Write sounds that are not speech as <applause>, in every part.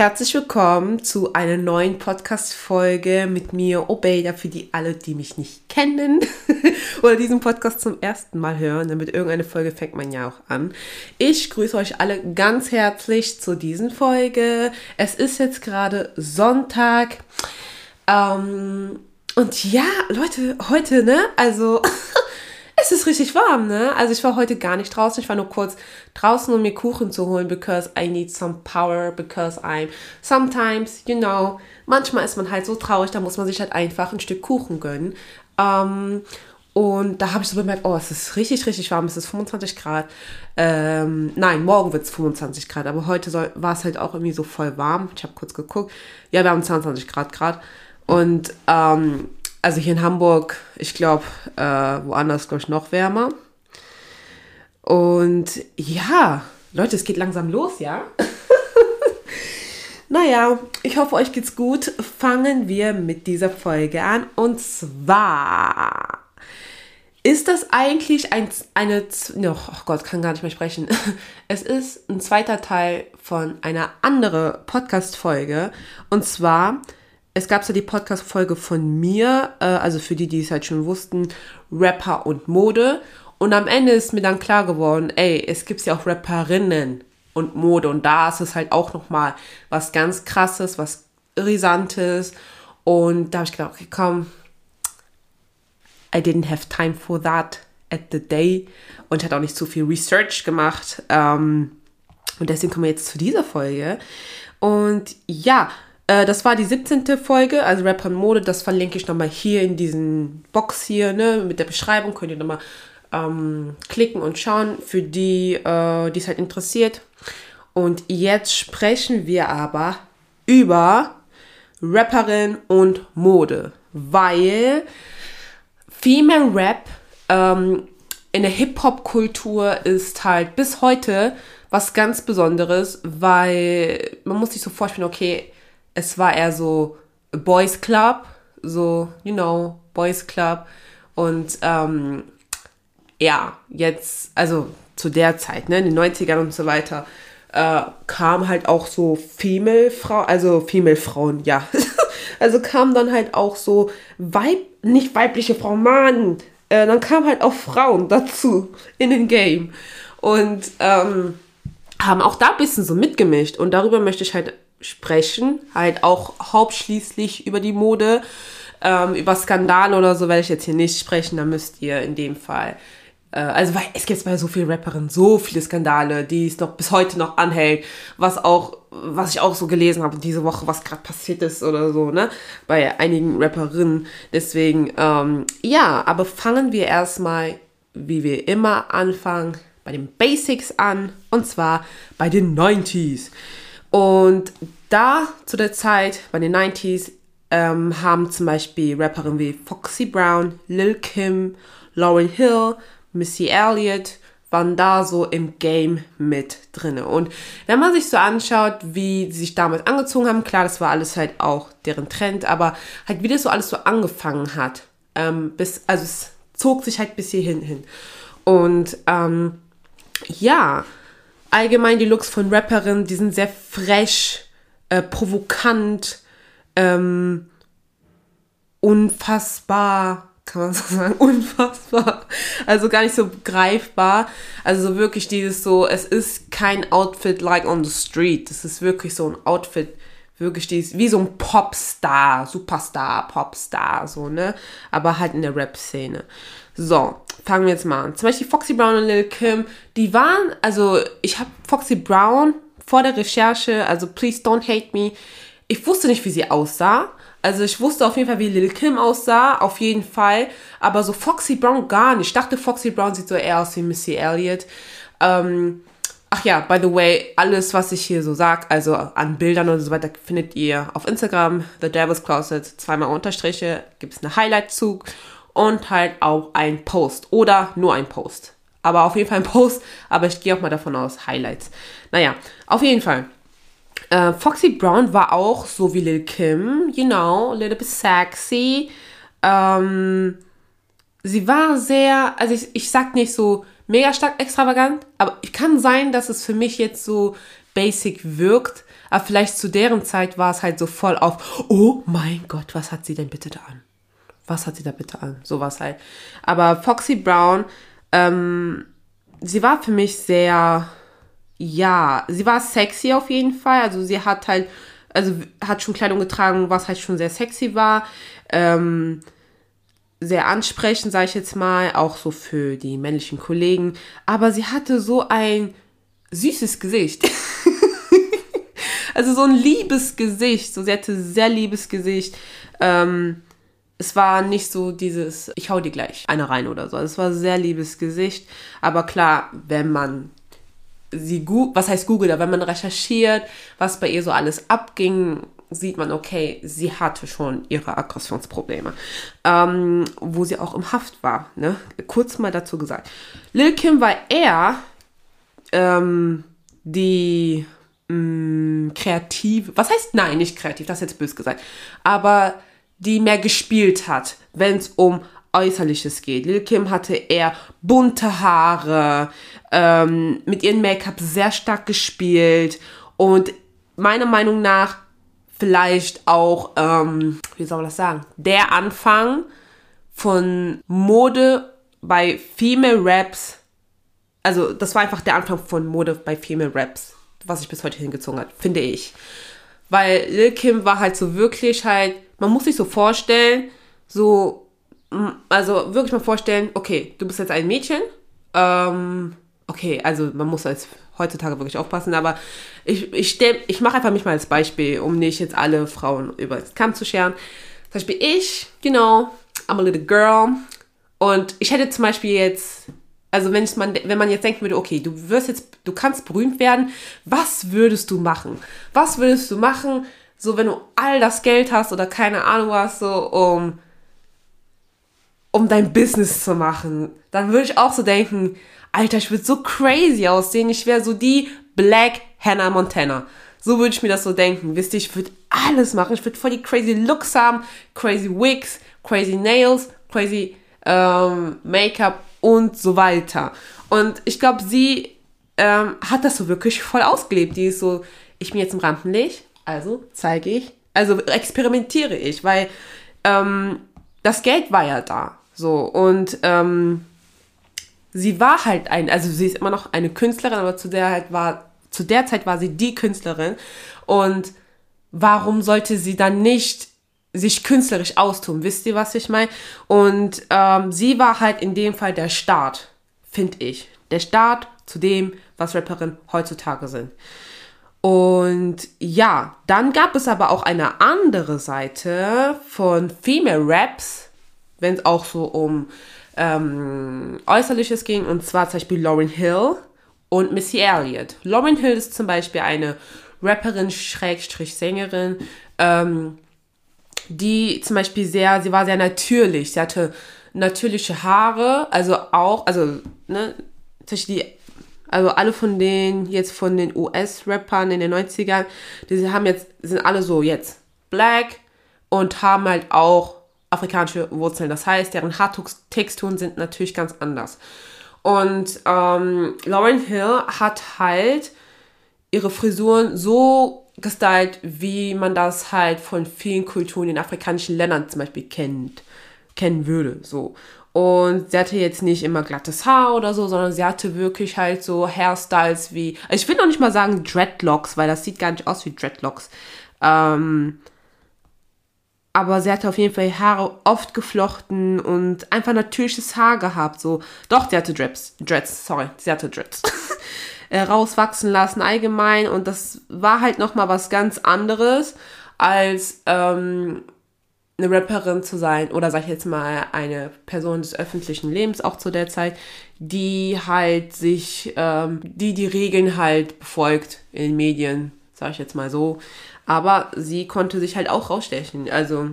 Herzlich willkommen zu einer neuen Podcast-Folge mit mir, Obeida, für die alle, die mich nicht kennen <laughs> oder diesen Podcast zum ersten Mal hören. Damit irgendeine Folge fängt man ja auch an. Ich grüße euch alle ganz herzlich zu diesen Folge. Es ist jetzt gerade Sonntag. Ähm, und ja, Leute, heute, ne? Also. <laughs> Es ist richtig warm, ne? Also ich war heute gar nicht draußen. Ich war nur kurz draußen, um mir Kuchen zu holen, because I need some power, because I'm sometimes, you know, manchmal ist man halt so traurig, da muss man sich halt einfach ein Stück Kuchen gönnen. Ähm, und da habe ich so bemerkt, oh, es ist richtig, richtig warm. Es ist 25 Grad. Ähm, nein, morgen wird es 25 Grad. Aber heute war es halt auch irgendwie so voll warm. Ich habe kurz geguckt. Ja, wir haben 22 Grad Grad. Und ähm, also hier in Hamburg, ich glaube, äh, woanders, glaube ich, noch wärmer. Und ja, Leute, es geht langsam los, ja? <laughs> naja, ich hoffe, euch geht's gut. Fangen wir mit dieser Folge an. Und zwar ist das eigentlich ein, eine, oh Gott, kann gar nicht mehr sprechen. <laughs> Es ist ein zweiter Teil von einer anderen Podcast-Folge. Und zwar es gab ja die Podcast-Folge von mir, äh, also für die, die es halt schon wussten, Rapper und Mode. Und am Ende ist mir dann klar geworden, ey, es gibt ja auch Rapperinnen und Mode. Und da ist es halt auch nochmal was ganz krasses, was Risantes. Und da habe ich gedacht, okay, komm, I didn't have time for that at the day. Und hat auch nicht zu viel Research gemacht. Ähm, und deswegen kommen wir jetzt zu dieser Folge. Und ja, äh, das war die 17. Folge, also Rap und Mode. Das verlinke ich nochmal hier in diesen Box hier, ne, mit der Beschreibung. Könnt ihr nochmal ähm, klicken und schauen, für die, äh, die es halt interessiert. Und jetzt sprechen wir aber über Rapperin und Mode, weil Female Rap ähm, in der Hip-Hop-Kultur ist halt bis heute was ganz Besonderes, weil man muss sich so vorstellen, okay, es war eher so Boys Club, so, you know, Boys Club. Und ähm, ja, jetzt, also zu der Zeit, ne, in den 90ern und so weiter, äh, kam halt auch so Female-Frauen, also Female-Frauen, ja. <laughs> also kamen dann halt auch so Weib, nicht weibliche Frauen, Mann, äh, dann kamen halt auch Frauen dazu in den Game. Und ähm, haben auch da ein bisschen so mitgemischt. Und darüber möchte ich halt sprechen, halt auch hauptschließlich über die Mode. Ähm, über Skandale oder so werde ich jetzt hier nicht sprechen, da müsst ihr in dem Fall. Äh, also, weil es gibt bei so vielen Rapperinnen so viele Skandale, die es noch bis heute noch anhält, was auch, was ich auch so gelesen habe diese Woche, was gerade passiert ist oder so, ne? Bei einigen Rapperinnen. Deswegen, ähm, ja, aber fangen wir erstmal, wie wir immer anfangen, bei den Basics an, und zwar bei den 90s. Und da zu der Zeit, bei den 90s, ähm, haben zum Beispiel Rapperinnen wie Foxy Brown, Lil Kim, Lauryn Hill, Missy Elliott waren da so im Game mit drinne. Und wenn man sich so anschaut, wie sie sich damals angezogen haben, klar, das war alles halt auch deren Trend, aber halt wie das so alles so angefangen hat, ähm, bis, also es zog sich halt bis hierhin hin. Und ähm, ja, allgemein die Looks von Rapperinnen, die sind sehr frech, äh, provokant, ähm, unfassbar, kann man so <laughs> sagen, unfassbar. Also gar nicht so greifbar. Also so wirklich dieses so, es ist kein Outfit like on the street. Es ist wirklich so ein Outfit, wirklich dieses, wie so ein Popstar, Superstar, Popstar, so, ne? Aber halt in der Rap-Szene. So, fangen wir jetzt mal an. Zum Beispiel Foxy Brown und Lil Kim, die waren, also ich habe Foxy Brown vor der Recherche, also please don't hate me, ich wusste nicht, wie sie aussah. Also ich wusste auf jeden Fall, wie Lil Kim aussah, auf jeden Fall. Aber so Foxy Brown gar nicht. Ich dachte, Foxy Brown sieht so eher aus wie Missy Elliott. Ähm, ach ja, by the way, alles, was ich hier so sag, also an Bildern und so weiter, findet ihr auf Instagram, The Devil's Closet, zweimal Unterstriche, gibt es eine Highlight-Zug und halt auch ein Post oder nur ein Post. Aber auf jeden Fall ein Post, aber ich gehe auch mal davon aus, Highlights. Naja, auf jeden Fall. Äh, Foxy Brown war auch so wie Lil Kim, you know, a little bit sexy. Ähm, sie war sehr, also ich, ich sag nicht so mega stark extravagant, aber kann sein, dass es für mich jetzt so basic wirkt, Aber vielleicht zu deren Zeit war es halt so voll auf, oh mein Gott, was hat sie denn bitte da an? Was hat sie da bitte an? Sowas halt. Aber Foxy Brown, ähm, sie war für mich sehr, ja, sie war sexy auf jeden Fall. Also sie hat halt, also hat schon Kleidung getragen, was halt schon sehr sexy war. Ähm, sehr ansprechend, sage ich jetzt mal, auch so für die männlichen Kollegen. Aber sie hatte so ein süßes Gesicht. <laughs> also so ein liebes Gesicht. So, sie hatte sehr liebes Gesicht. Ähm, es war nicht so dieses, ich hau dir gleich eine rein oder so. Also es war sehr liebes Gesicht. Aber klar, wenn man sie, was heißt Google, wenn man recherchiert, was bei ihr so alles abging, sieht man, okay, sie hatte schon ihre Aggressionsprobleme, ähm, wo sie auch im Haft war. Ne? Kurz mal dazu gesagt. Lil Kim war eher ähm, die mh, mm, kreative, was heißt nein, nicht kreativ, das ist jetzt bös gesagt, aber die mehr gespielt hat, wenn es um Äußerliches geht. Lil Kim hatte eher bunte Haare, ähm, mit ihrem Make-up sehr stark gespielt und meiner Meinung nach vielleicht auch, ähm, wie soll man das sagen, der Anfang von Mode bei Female Raps also das war einfach der Anfang von Mode bei Female Raps, was sich bis heute hingezogen hat, finde ich. Weil Lil Kim war halt so wirklich halt, man muss sich so vorstellen, so, also wirklich mal vorstellen, okay, du bist jetzt ein Mädchen, ähm, okay, also man muss als heutzutage wirklich aufpassen, aber ich, ich, ich mache einfach mich mal als Beispiel, um nicht jetzt alle Frauen über den Kamm zu scheren. Zum Beispiel ich, know, I'm a little girl und ich hätte zum Beispiel jetzt also wenn, man, wenn man jetzt denken würde, okay, du wirst jetzt, du kannst berühmt werden, was würdest du machen? Was würdest du machen, so wenn du all das Geld hast oder keine Ahnung was, so um, um dein Business zu machen? Dann würde ich auch so denken, Alter, ich würde so crazy aussehen, ich wäre so die Black Hannah Montana. So würde ich mir das so denken. Wisst ihr, ich würde alles machen. Ich würde voll die crazy Looks haben, crazy Wigs, crazy Nails, crazy ähm, Make-up und so weiter. Und ich glaube, sie ähm, hat das so wirklich voll ausgelebt. Die ist so, ich bin jetzt im Rampenlicht, also zeige ich, also experimentiere ich, weil ähm, das Geld war ja da. So, und ähm, sie war halt ein, also sie ist immer noch eine Künstlerin, aber zu der halt war, zu der Zeit war sie die Künstlerin. Und warum sollte sie dann nicht sich künstlerisch austun. Wisst ihr, was ich meine? Und ähm, sie war halt in dem Fall der Start, finde ich. Der Start zu dem, was Rapperinnen heutzutage sind. Und ja, dann gab es aber auch eine andere Seite von Female Raps, wenn es auch so um ähm, Äußerliches ging, und zwar zum Beispiel Lauryn Hill und Missy Elliott. Lauryn Hill ist zum Beispiel eine Rapperin, Schrägstrich Sängerin, ähm, die zum Beispiel sehr, sie war sehr natürlich. Sie hatte natürliche Haare, also auch, also, ne, die, also alle von den, jetzt von den US-Rappern in den 90ern, die haben jetzt, sind alle so jetzt black und haben halt auch afrikanische Wurzeln. Das heißt, deren Haartexturen sind natürlich ganz anders. Und ähm, Lauren Hill hat halt ihre Frisuren so gestylt, wie man das halt von vielen Kulturen in afrikanischen Ländern zum Beispiel kennt, kennen würde, so. Und sie hatte jetzt nicht immer glattes Haar oder so, sondern sie hatte wirklich halt so Hairstyles wie, ich will noch nicht mal sagen Dreadlocks, weil das sieht gar nicht aus wie Dreadlocks. Ähm, aber sie hatte auf jeden Fall Haare oft geflochten und einfach natürliches Haar gehabt, so. Doch, sie hatte Dreads, Dreads, sorry, sie hatte Dreads. <laughs> äh, rauswachsen lassen allgemein. Und das war halt nochmal was ganz anderes, als ähm, eine Rapperin zu sein oder sag ich jetzt mal eine Person des öffentlichen Lebens auch zu der Zeit, die halt sich, ähm, die die Regeln halt befolgt in den Medien, sag ich jetzt mal so. Aber sie konnte sich halt auch rausstechen. Also,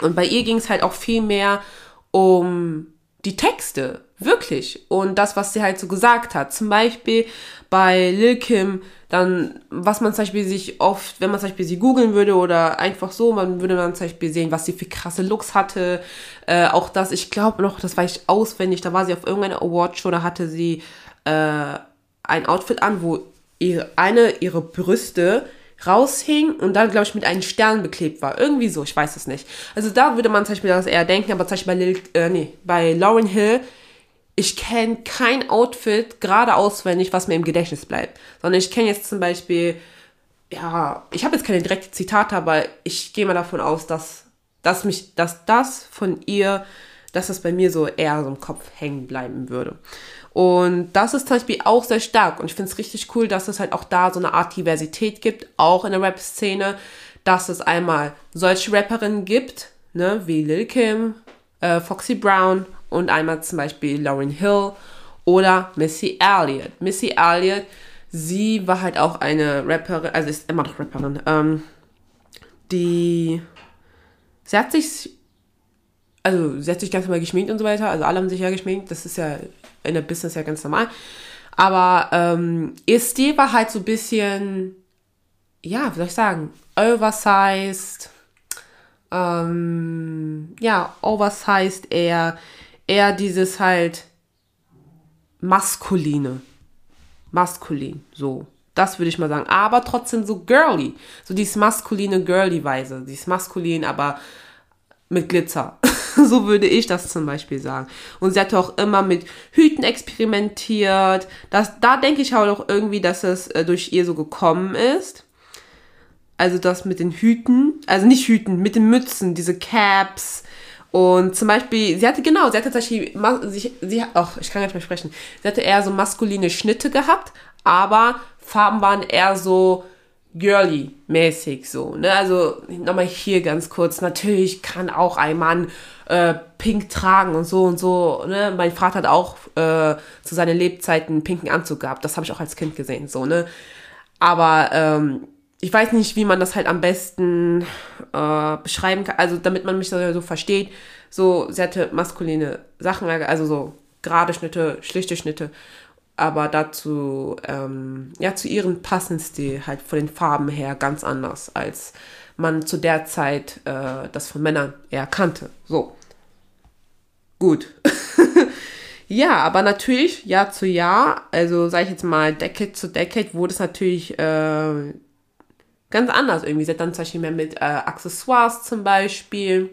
und bei ihr ging es halt auch viel mehr um die Texte, wirklich. Und das, was sie halt so gesagt hat. Zum Beispiel bei Lil Kim, dann, was man zum Beispiel sich oft, wenn man zum Beispiel sie googeln würde oder einfach so, man würde dann zum Beispiel sehen, was sie für krasse Looks hatte. Äh, auch das, ich glaube noch, das war ich auswendig, da war sie auf irgendeiner Awardshow, da hatte sie äh, ein Outfit an, wo ihre, eine ihre Brüste raushing und dann, glaube ich, mit einem Stern beklebt war. Irgendwie so, ich weiß es nicht. Also da würde man zum Beispiel das eher denken, aber zum Beispiel bei, Lil, äh, nee, bei Lauren Hill, ich kenne kein Outfit gerade auswendig, was mir im Gedächtnis bleibt. Sondern ich kenne jetzt zum Beispiel, ja, ich habe jetzt keine direkte Zitate, aber ich gehe mal davon aus, dass, dass mich, dass das von ihr, dass das bei mir so eher so im Kopf hängen bleiben würde. Und das ist zum Beispiel auch sehr stark. Und ich finde es richtig cool, dass es halt auch da so eine Art Diversität gibt, auch in der Rap-Szene, dass es einmal solche Rapperinnen gibt, ne, wie Lil Kim, äh, Foxy Brown und einmal zum Beispiel Lauryn Hill oder Missy Elliott. Missy Elliott, sie war halt auch eine Rapperin, also ist immer noch Rapperin, ähm, die, sie hat sich, also sie hat sich ganz normal geschminkt und so weiter, also alle haben sich ja geschminkt, das ist ja in der Business ja ganz normal. Aber ähm, ihr Stil war halt so ein bisschen, ja, wie soll ich sagen, oversized. Ähm, ja, oversized eher, eher dieses halt maskuline. Maskulin, so. Das würde ich mal sagen. Aber trotzdem so girly. So dieses maskuline girly-Weise. Dieses maskulin, aber mit Glitzer. <laughs> so würde ich das zum Beispiel sagen. Und sie hatte auch immer mit Hüten experimentiert. Das, da denke ich auch irgendwie, dass es äh, durch ihr so gekommen ist. Also das mit den Hüten, also nicht Hüten, mit den Mützen, diese Caps. Und zum Beispiel, sie hatte, genau, sie hatte tatsächlich, sie, sie, ach, ich kann gar nicht mehr sprechen. Sie hatte eher so maskuline Schnitte gehabt, aber Farben waren eher so, girly-mäßig so. Ne? Also nochmal hier ganz kurz. Natürlich kann auch ein Mann äh, pink tragen und so und so. Ne? Mein Vater hat auch äh, zu seinen Lebzeiten einen pinken Anzug gehabt. Das habe ich auch als Kind gesehen. So, ne? Aber ähm, ich weiß nicht, wie man das halt am besten äh, beschreiben kann. Also damit man mich so, so versteht. So, hatte maskuline Sachen, also so gerade Schnitte, schlichte Schnitte aber dazu, ähm, ja, zu ihrem Passenstil halt von den Farben her ganz anders, als man zu der Zeit äh, das von Männern eher kannte. So. Gut. <laughs> ja, aber natürlich Jahr zu Jahr, also sage ich jetzt mal Decade zu Decade, wurde es natürlich äh, ganz anders irgendwie. Sie hat dann zum Beispiel mehr mit äh, Accessoires zum Beispiel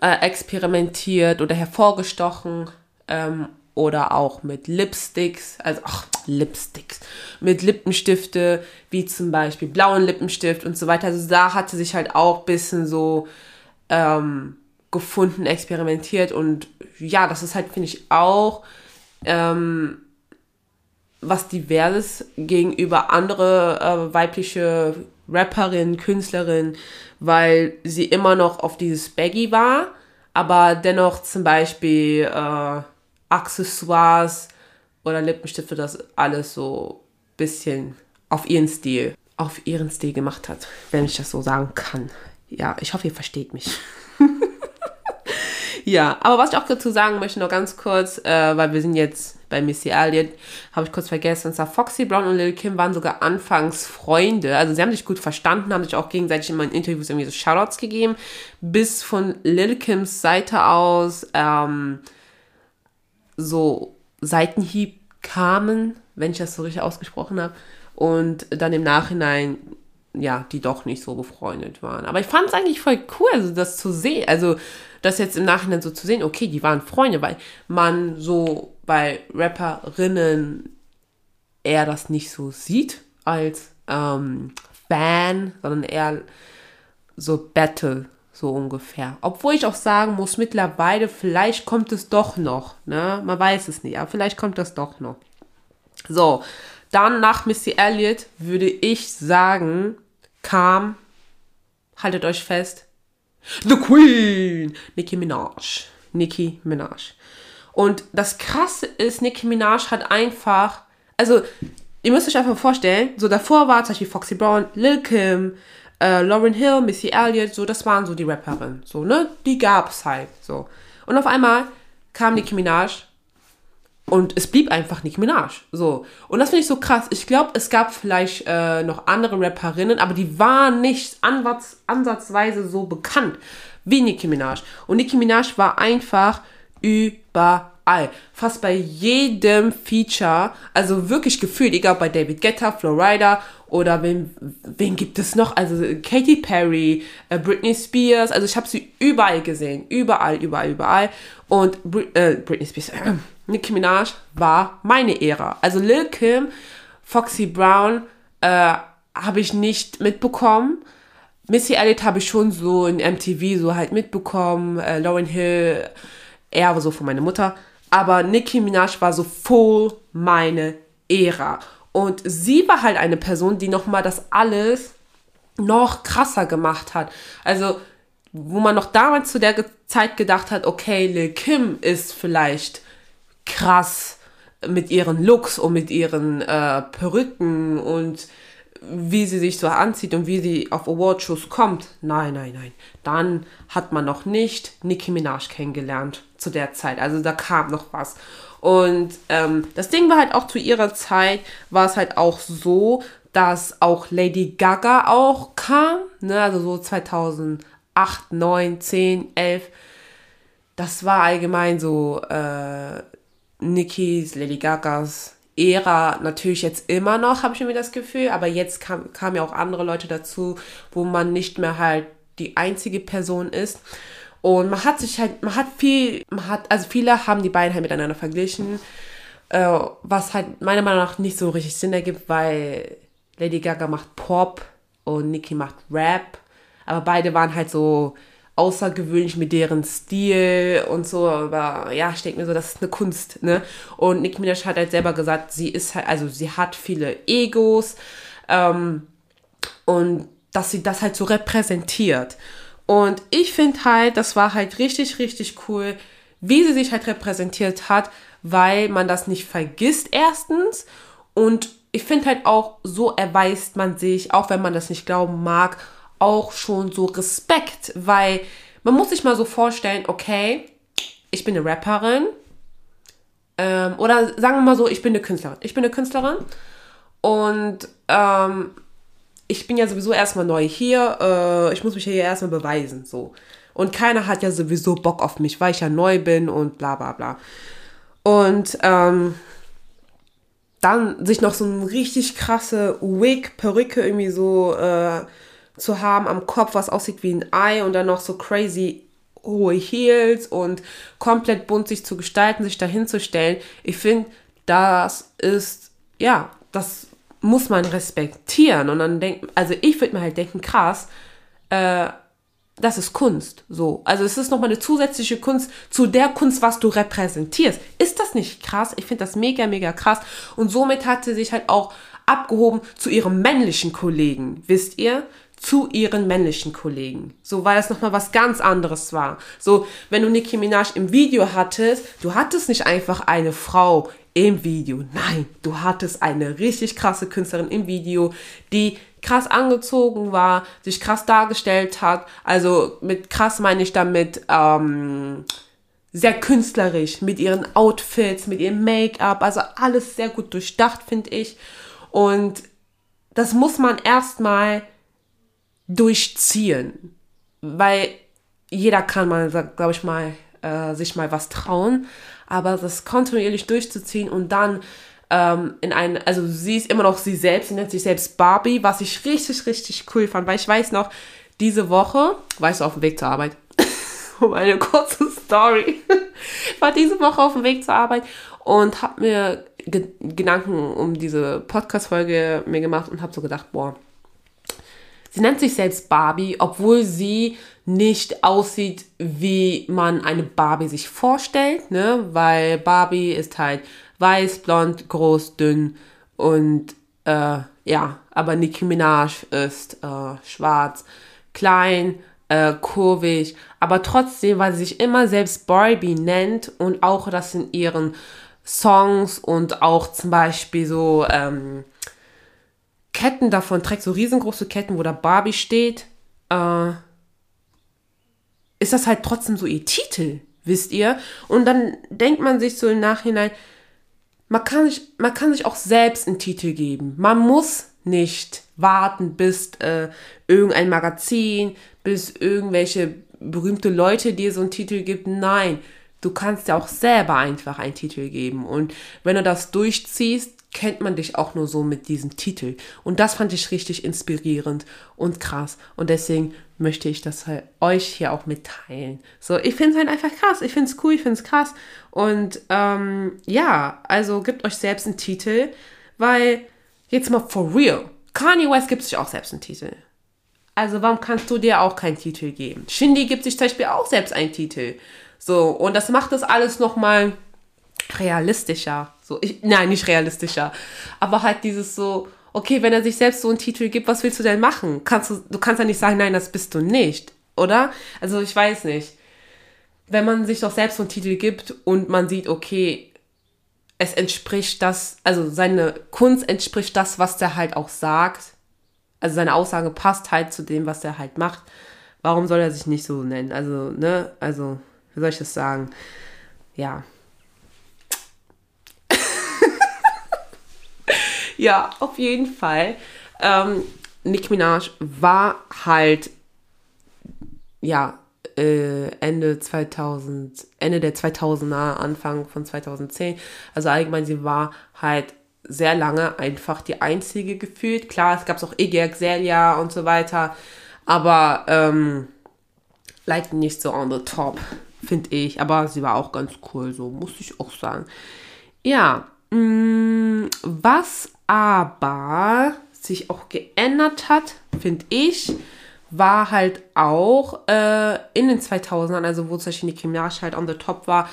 äh, experimentiert oder hervorgestochen. Ähm, oder auch mit Lipsticks, also ach, Lipsticks, mit Lippenstifte, wie zum Beispiel blauen Lippenstift und so weiter. Also da hatte sich halt auch ein bisschen so ähm, gefunden, experimentiert und ja, das ist halt, finde ich, auch ähm, was diverses gegenüber andere äh, weibliche Rapperinnen, Künstlerinnen, weil sie immer noch auf dieses Baggy war, aber dennoch zum Beispiel äh, Accessoires oder Lippenstifte, das alles so bisschen auf ihren Stil, auf ihren Stil gemacht hat, wenn ich das so sagen kann. Ja, ich hoffe, ihr versteht mich. <laughs> ja, aber was ich auch dazu sagen möchte, noch ganz kurz, äh, weil wir sind jetzt bei Missy Elliott, habe ich kurz vergessen, und Foxy Brown und Lil Kim waren sogar anfangs Freunde, also sie haben sich gut verstanden, haben sich auch gegenseitig in Interviews irgendwie so Shoutouts gegeben, bis von Lil Kims Seite aus, ähm, so Seitenhieb kamen, wenn ich das so richtig ausgesprochen habe. Und dann im Nachhinein, ja, die doch nicht so befreundet waren. Aber ich fand es eigentlich voll cool, also das zu sehen. Also das jetzt im Nachhinein so zu sehen, okay, die waren Freunde, weil man so bei Rapperinnen eher das nicht so sieht als ähm, Fan, sondern eher so Battle so ungefähr. Obwohl ich auch sagen muss, mittlerweile, vielleicht kommt es doch noch. Ne? Man weiß es nicht, aber vielleicht kommt das doch noch. So, dann nach Missy Elliott würde ich sagen, kam, haltet euch fest, The Queen, Nicki Minaj. Nicki Minaj. Und das Krasse ist, Nicki Minaj hat einfach, also, ihr müsst euch einfach vorstellen, so davor war zum Beispiel Foxy Brown, Lil Kim, äh, Lauren Hill, Missy Elliott, so, das waren so die Rapperinnen, so, ne? Die gab's halt, so. Und auf einmal kam Nicki Minaj und es blieb einfach Nicki Minaj, so. Und das finde ich so krass. Ich glaube, es gab vielleicht äh, noch andere Rapperinnen, aber die waren nicht ansatz, ansatzweise so bekannt wie Nicki Minaj. Und Nicki Minaj war einfach überall. Fast bei jedem Feature, also wirklich gefühlt, egal bei David Guetta, Florida Oder wen, wen gibt es noch? Also Katy Perry, äh, Britney Spears. Also ich habe sie überall gesehen. Überall, überall, überall. Und Brit äh, Britney Spears, äh, <clears throat> Nicki Minaj war meine Ära. Also Lil Kim, Foxy Brown äh, habe ich nicht mitbekommen. Missy Elliott habe ich schon so in MTV so halt mitbekommen. Äh, Lauren Hill eher so von meiner Mutter. Aber Nicki Minaj war so voll meine Ära. Und sie war halt eine Person, die nochmal das alles noch krasser gemacht hat. Also, wo man noch damals zu der Zeit gedacht hat, okay, Lil Kim ist vielleicht krass mit ihren Looks und mit ihren äh, Perücken und wie sie sich so anzieht und wie sie auf Awardshows kommt. Nein, nein, nein. Dann hat man noch nicht Nicki Minaj kennengelernt zu der Zeit. Also da kam noch was. Und ähm, das Ding war halt auch zu ihrer Zeit, war es halt auch so, dass auch Lady Gaga auch kam. Ne? Also so 2008, 9, 10, 11. Das war allgemein so äh, Nikkis, Lady Gagas Ära natürlich jetzt immer noch, habe ich mir das Gefühl, aber jetzt kam, kamen ja auch andere Leute dazu, wo man nicht mehr halt die einzige Person ist. Und man hat sich halt, man hat viel, man hat, also viele haben die beiden halt miteinander verglichen, äh, was halt meiner Meinung nach nicht so richtig Sinn ergibt, weil Lady Gaga macht Pop und Nicki macht Rap, aber beide waren halt so außergewöhnlich mit deren Stil und so, aber ja, ich denke mir so, das ist eine Kunst, ne? Und Nicki Minaj hat halt selber gesagt, sie ist halt, also sie hat viele Egos ähm, und dass sie das halt so repräsentiert. Und ich finde halt, das war halt richtig, richtig cool, wie sie sich halt repräsentiert hat, weil man das nicht vergisst erstens und ich finde halt auch, so erweist man sich, auch wenn man das nicht glauben mag, auch schon so Respekt, weil man muss sich mal so vorstellen, okay, ich bin eine Rapperin ähm, oder sagen wir mal so, ich bin eine Künstlerin. Ich bin eine Künstlerin und ähm, ich bin ja sowieso erstmal neu hier, äh, ich muss mich hier erstmal beweisen, so. Und keiner hat ja sowieso Bock auf mich, weil ich ja neu bin und bla bla bla. Und ähm, dann sich noch so eine richtig krasse Wig, Perücke irgendwie so äh, zu haben am Kopf, was aussieht wie ein Ei und dann noch so crazy hohe Heels und komplett bunt sich zu gestalten, sich dahinzustellen. Ich finde, das ist, ja, das muss man respektieren. Und dann denkt, also ich würde mir halt denken, krass, äh, das ist Kunst. So. Also es ist nochmal eine zusätzliche Kunst zu der Kunst, was du repräsentierst. Ist das nicht krass? Ich finde das mega, mega krass. Und somit hat sie sich halt auch abgehoben zu ihrem männlichen Kollegen, wisst ihr? Zu ihren männlichen Kollegen. So, weil das nochmal was ganz anderes war. So, wenn du Nicki Minaj im Video hattest, du hattest nicht einfach eine Frau im Video. Nein, du hattest eine richtig krasse Künstlerin im Video, die krass angezogen war, sich krass dargestellt hat. Also mit krass meine ich damit ähm, sehr künstlerisch, mit ihren Outfits, mit ihrem Make-up. Also alles sehr gut durchdacht, finde ich. Und das muss man erstmal durchziehen. Weil jeder kann mal, glaube ich mal, äh, sich mal was trauen, aber das kontinuierlich durchzuziehen und dann ähm, in ein, also sie ist immer noch sie selbst, sie nennt sich selbst Barbie, was ich richtig, richtig cool fand, weil ich weiß noch, diese Woche, weißt du, auf dem Weg zur Arbeit, <laughs> um eine kurze Story, <laughs> war diese Woche auf dem Weg zur Arbeit und habe mir Gedanken um diese Podcast-Folge gemacht und habe so gedacht, boah, Sie nennt sich selbst Barbie, obwohl sie nicht aussieht, wie man eine Barbie sich vorstellt, ne? Weil Barbie ist halt weiß, blond, groß, dünn und äh, ja, aber Nicki Minaj ist äh, schwarz, klein, äh, kurvig, aber trotzdem, weil sie sich immer selbst Barbie nennt und auch das in ihren Songs und auch zum Beispiel so ähm, Ketten davon trägt, so riesengroße Ketten, wo da Barbie steht, äh, ist das halt trotzdem so ihr Titel, wisst ihr? Und dann denkt man sich so im Nachhinein, man kann sich, man kann sich auch selbst einen Titel geben. Man muss nicht warten, bis äh, irgendein Magazin, bis irgendwelche berühmte Leute dir so einen Titel gibt. Nein, du kannst ja auch selber einfach einen Titel geben. Und wenn du das durchziehst, kennt man dich auch nur so mit diesem Titel. Und das fand ich richtig inspirierend und krass. Und deswegen möchte ich das halt euch hier auch mitteilen. So, ich finde es halt einfach krass. Ich finde es cool, ich finde es krass. Und ähm, ja, also gebt euch selbst einen Titel, weil jetzt mal for real. Kanye West gibt sich auch selbst einen Titel. Also warum kannst du dir auch keinen Titel geben? Shindy gibt sich zum Beispiel auch selbst einen Titel. So, und das macht das alles nochmal realistischer. So, ich, nein, nicht realistischer. Aber halt dieses so, okay, wenn er sich selbst so einen Titel gibt, was willst du denn machen? Kannst du, du kannst ja nicht sagen, nein, das bist du nicht, oder? Also ich weiß nicht. Wenn man sich doch selbst so einen Titel gibt und man sieht, okay, es entspricht das, also seine Kunst entspricht das, was der halt auch sagt. Also seine Aussage passt halt zu dem, was der halt macht. Warum soll er sich nicht so nennen? Also, ne, also, wie soll ich das sagen? Ja, ja, auf jeden Fall. Ähm, Nicki Minaj war halt, ja, äh, Ende 2000, Ende der 2000er, Anfang von 2010. Also allgemein, sie war halt sehr lange einfach die einzige gefühlt. Klar, es gab auch Iggy Azalea und so weiter, aber ähm, like nicht so on the top, finde ich. Aber sie war auch ganz cool, so muss ich auch sagen. Ja, mh, mm, was aber sich auch geändert hat, finde ich, war halt auch äh, in den 2000ern, also wo zum Beispiel Nicki Minaj halt on the top war,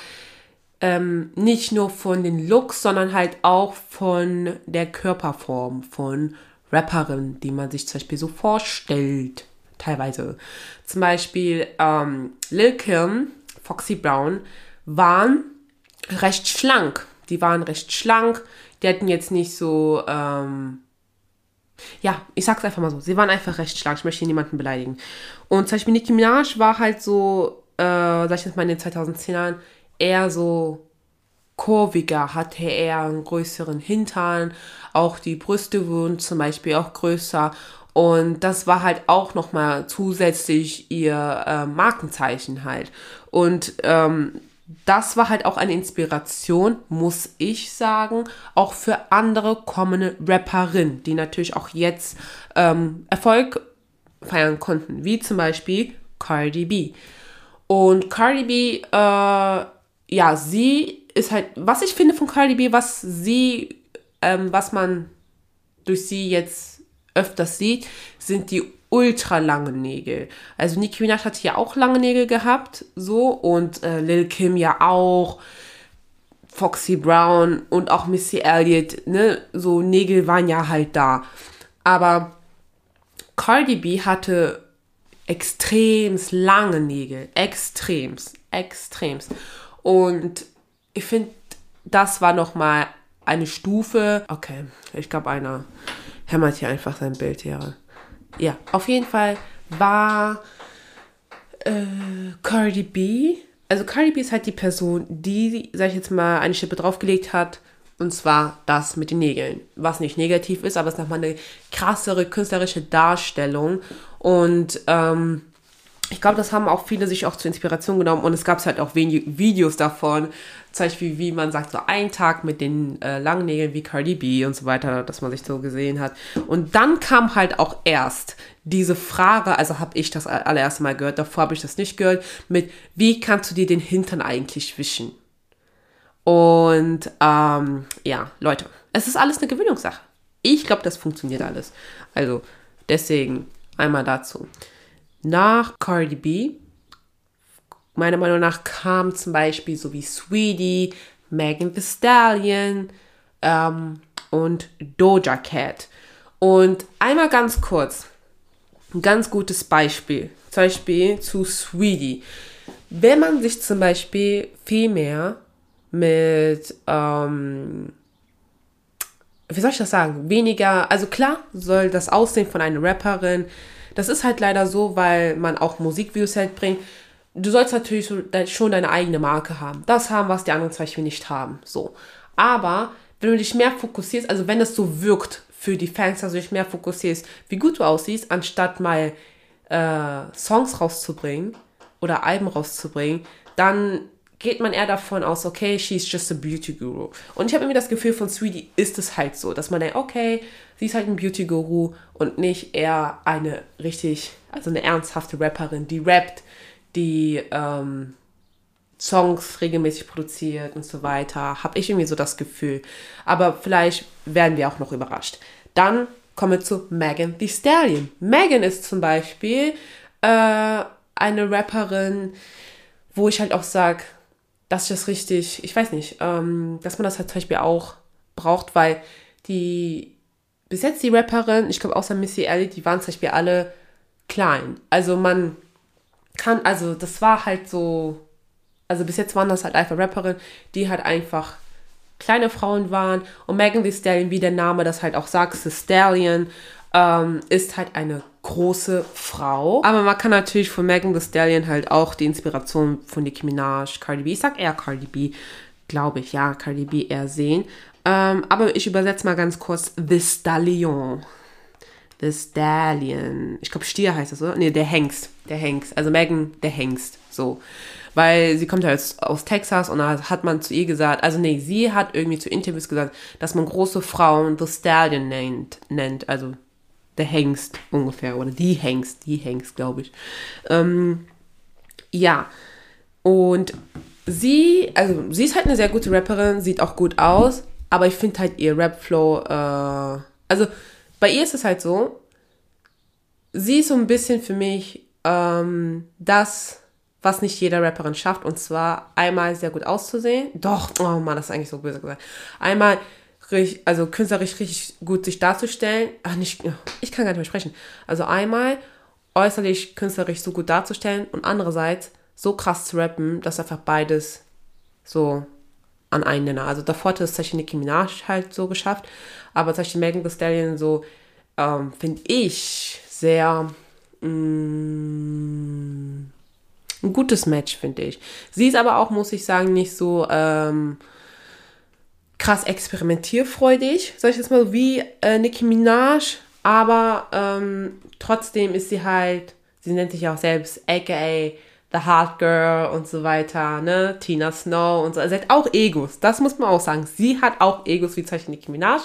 ähm, nicht nur von den Looks, sondern halt auch von der Körperform von Rapperinnen, die man sich zum Beispiel so vorstellt, teilweise. Zum Beispiel ähm, Lil Kim, Foxy Brown waren recht schlank. Die waren recht schlank, die hatten jetzt nicht so, ähm, ja, ich sag's einfach mal so, sie waren einfach recht schlank, ich möchte hier niemanden beleidigen. Und zum Beispiel Nicki Minaj war halt so, äh, sag ich jetzt mal in den 2010ern, eher so kurviger, hatte eher einen größeren Hintern, auch die Brüste wurden zum Beispiel auch größer und das war halt auch nochmal zusätzlich ihr äh, Markenzeichen halt. Und ähm, das war halt auch eine Inspiration, muss ich sagen, auch für andere kommende Rapperinnen, die natürlich auch jetzt ähm, Erfolg feiern konnten, wie zum Beispiel Cardi B. Und Cardi B, äh, ja, sie ist halt, was ich finde von Cardi B, was sie, ähm, was man durch sie jetzt öfters sieht, sind die ultra lange Nägel. Also Nicki Minaj hat ja auch lange Nägel gehabt, so und äh, Lil Kim ja auch. Foxy Brown und auch Missy Elliott, ne, so Nägel waren ja halt da. Aber Cardi B hatte extremst lange Nägel, extremst, extremst. Und ich finde, das war noch mal eine Stufe. Okay, ich glaube, einer hämmert hier einfach sein Bild hier ja, auf jeden Fall war äh, Cardi B, also Cardi B ist halt die Person, die, sag ich jetzt mal, eine Schippe draufgelegt hat. Und zwar das mit den Nägeln. Was nicht negativ ist, aber es ist nochmal eine krassere künstlerische Darstellung. Und ähm, ich glaube, das haben auch viele sich auch zur Inspiration genommen und es gab halt auch wenige Videos davon, zum Beispiel wie man sagt, so ein Tag mit den äh, langen wie Cardi B und so weiter, dass man sich so gesehen hat. Und dann kam halt auch erst diese Frage, also habe ich das allererste Mal gehört, davor habe ich das nicht gehört, mit wie kannst du dir den Hintern eigentlich wischen? Und ähm, ja, Leute, es ist alles eine Gewöhnungssache. Ich glaube, das funktioniert alles. Also deswegen einmal dazu nach Cardi B. Meiner Meinung nach kam zum Beispiel so wie Sweetie, Megan Thee Stallion ähm, und Doja Cat. Und einmal ganz kurz, ein ganz gutes Beispiel, zum Beispiel zu Sweetie. Wenn man sich zum Beispiel viel mehr mit, ähm, wie soll ich das sagen, weniger, also klar soll das Aussehen von einer Rapperin das ist halt leider so, weil man auch Musikvideos halt bringt. Du sollst natürlich schon deine eigene Marke haben. Das haben, was die anderen zum Beispiel nicht haben. So. Aber wenn du dich mehr fokussierst, also wenn es so wirkt für die Fans, dass du dich mehr fokussierst, wie gut du aussiehst, anstatt mal äh, Songs rauszubringen oder Alben rauszubringen, dann geht man eher davon aus, okay, she's just a beauty guru. Und ich habe irgendwie das Gefühl, von Sweetie ist es halt so, dass man denkt, okay, sie ist halt ein Beauty Guru und nicht eher eine richtig, also eine ernsthafte Rapperin, die rappt, die ähm, Songs regelmäßig produziert und so weiter. Habe ich irgendwie so das Gefühl. Aber vielleicht werden wir auch noch überrascht. Dann kommen wir zu Megan Thee Stallion. Megan ist zum Beispiel äh, eine Rapperin, wo ich halt auch sage, dass ich das richtig, ich weiß nicht, ähm, dass man das halt zum Beispiel auch braucht, weil die, bis jetzt die Rapperin, ich glaube außer Missy Elliott, die waren zum Beispiel alle klein. Also man kann, also das war halt so, also bis jetzt waren das halt einfach Rapperinnen, die halt einfach kleine Frauen waren. Und Megan Thee Stallion, wie der Name das halt auch sagt, The Stallion, ähm, ist halt eine große Frau. Aber man kann natürlich von Megan Thee Stallion halt auch die Inspiration von Nicki Minaj, Cardi B, ich sag eher Cardi B, glaube ich, ja, Cardi B eher sehen. Ähm, aber ich übersetze mal ganz kurz The Stallion. The Stallion. Ich glaube, Stier heißt das, oder? Nee, der Hengst. Der Hengst. Also Megan, der Hengst. So. Weil sie kommt ja jetzt aus Texas und da hat man zu ihr gesagt, also nee, sie hat irgendwie zu Interviews gesagt, dass man große Frauen The Stallion nennt. nennt also der Hengst ungefähr. Oder die Hengst. Die Hengst, glaube ich. Ähm, ja. Und sie, also sie ist halt eine sehr gute Rapperin, sieht auch gut aus, aber ich finde halt ihr Rap-Flow, äh, also bei ihr ist es halt so, sie ist so ein bisschen für mich ähm, das, was nicht jeder Rapperin schafft. Und zwar einmal sehr gut auszusehen. Doch, oh Mann, das ist eigentlich so böse gesagt. Einmal also künstlerisch richtig gut sich darzustellen. Ach, nicht, ich kann gar nicht mehr sprechen. Also einmal äußerlich künstlerisch so gut darzustellen und andererseits so krass zu rappen, dass einfach beides so an einen Nenner. Also davor hat es tatsächlich Nicki Minaj halt so geschafft, aber tatsächlich Megan Thee Stallion so, ähm, finde ich, sehr mm, ein gutes Match, finde ich. Sie ist aber auch, muss ich sagen, nicht so ähm, krass experimentierfreudig, sag ich jetzt mal, wie äh, Nicki Minaj, aber ähm, trotzdem ist sie halt, sie nennt sich auch selbst aka The Hard Girl und so weiter, ne? Tina Snow und so. Also sie hat auch Egos, das muss man auch sagen. Sie hat auch Egos wie Beispiel Nicki Minaj.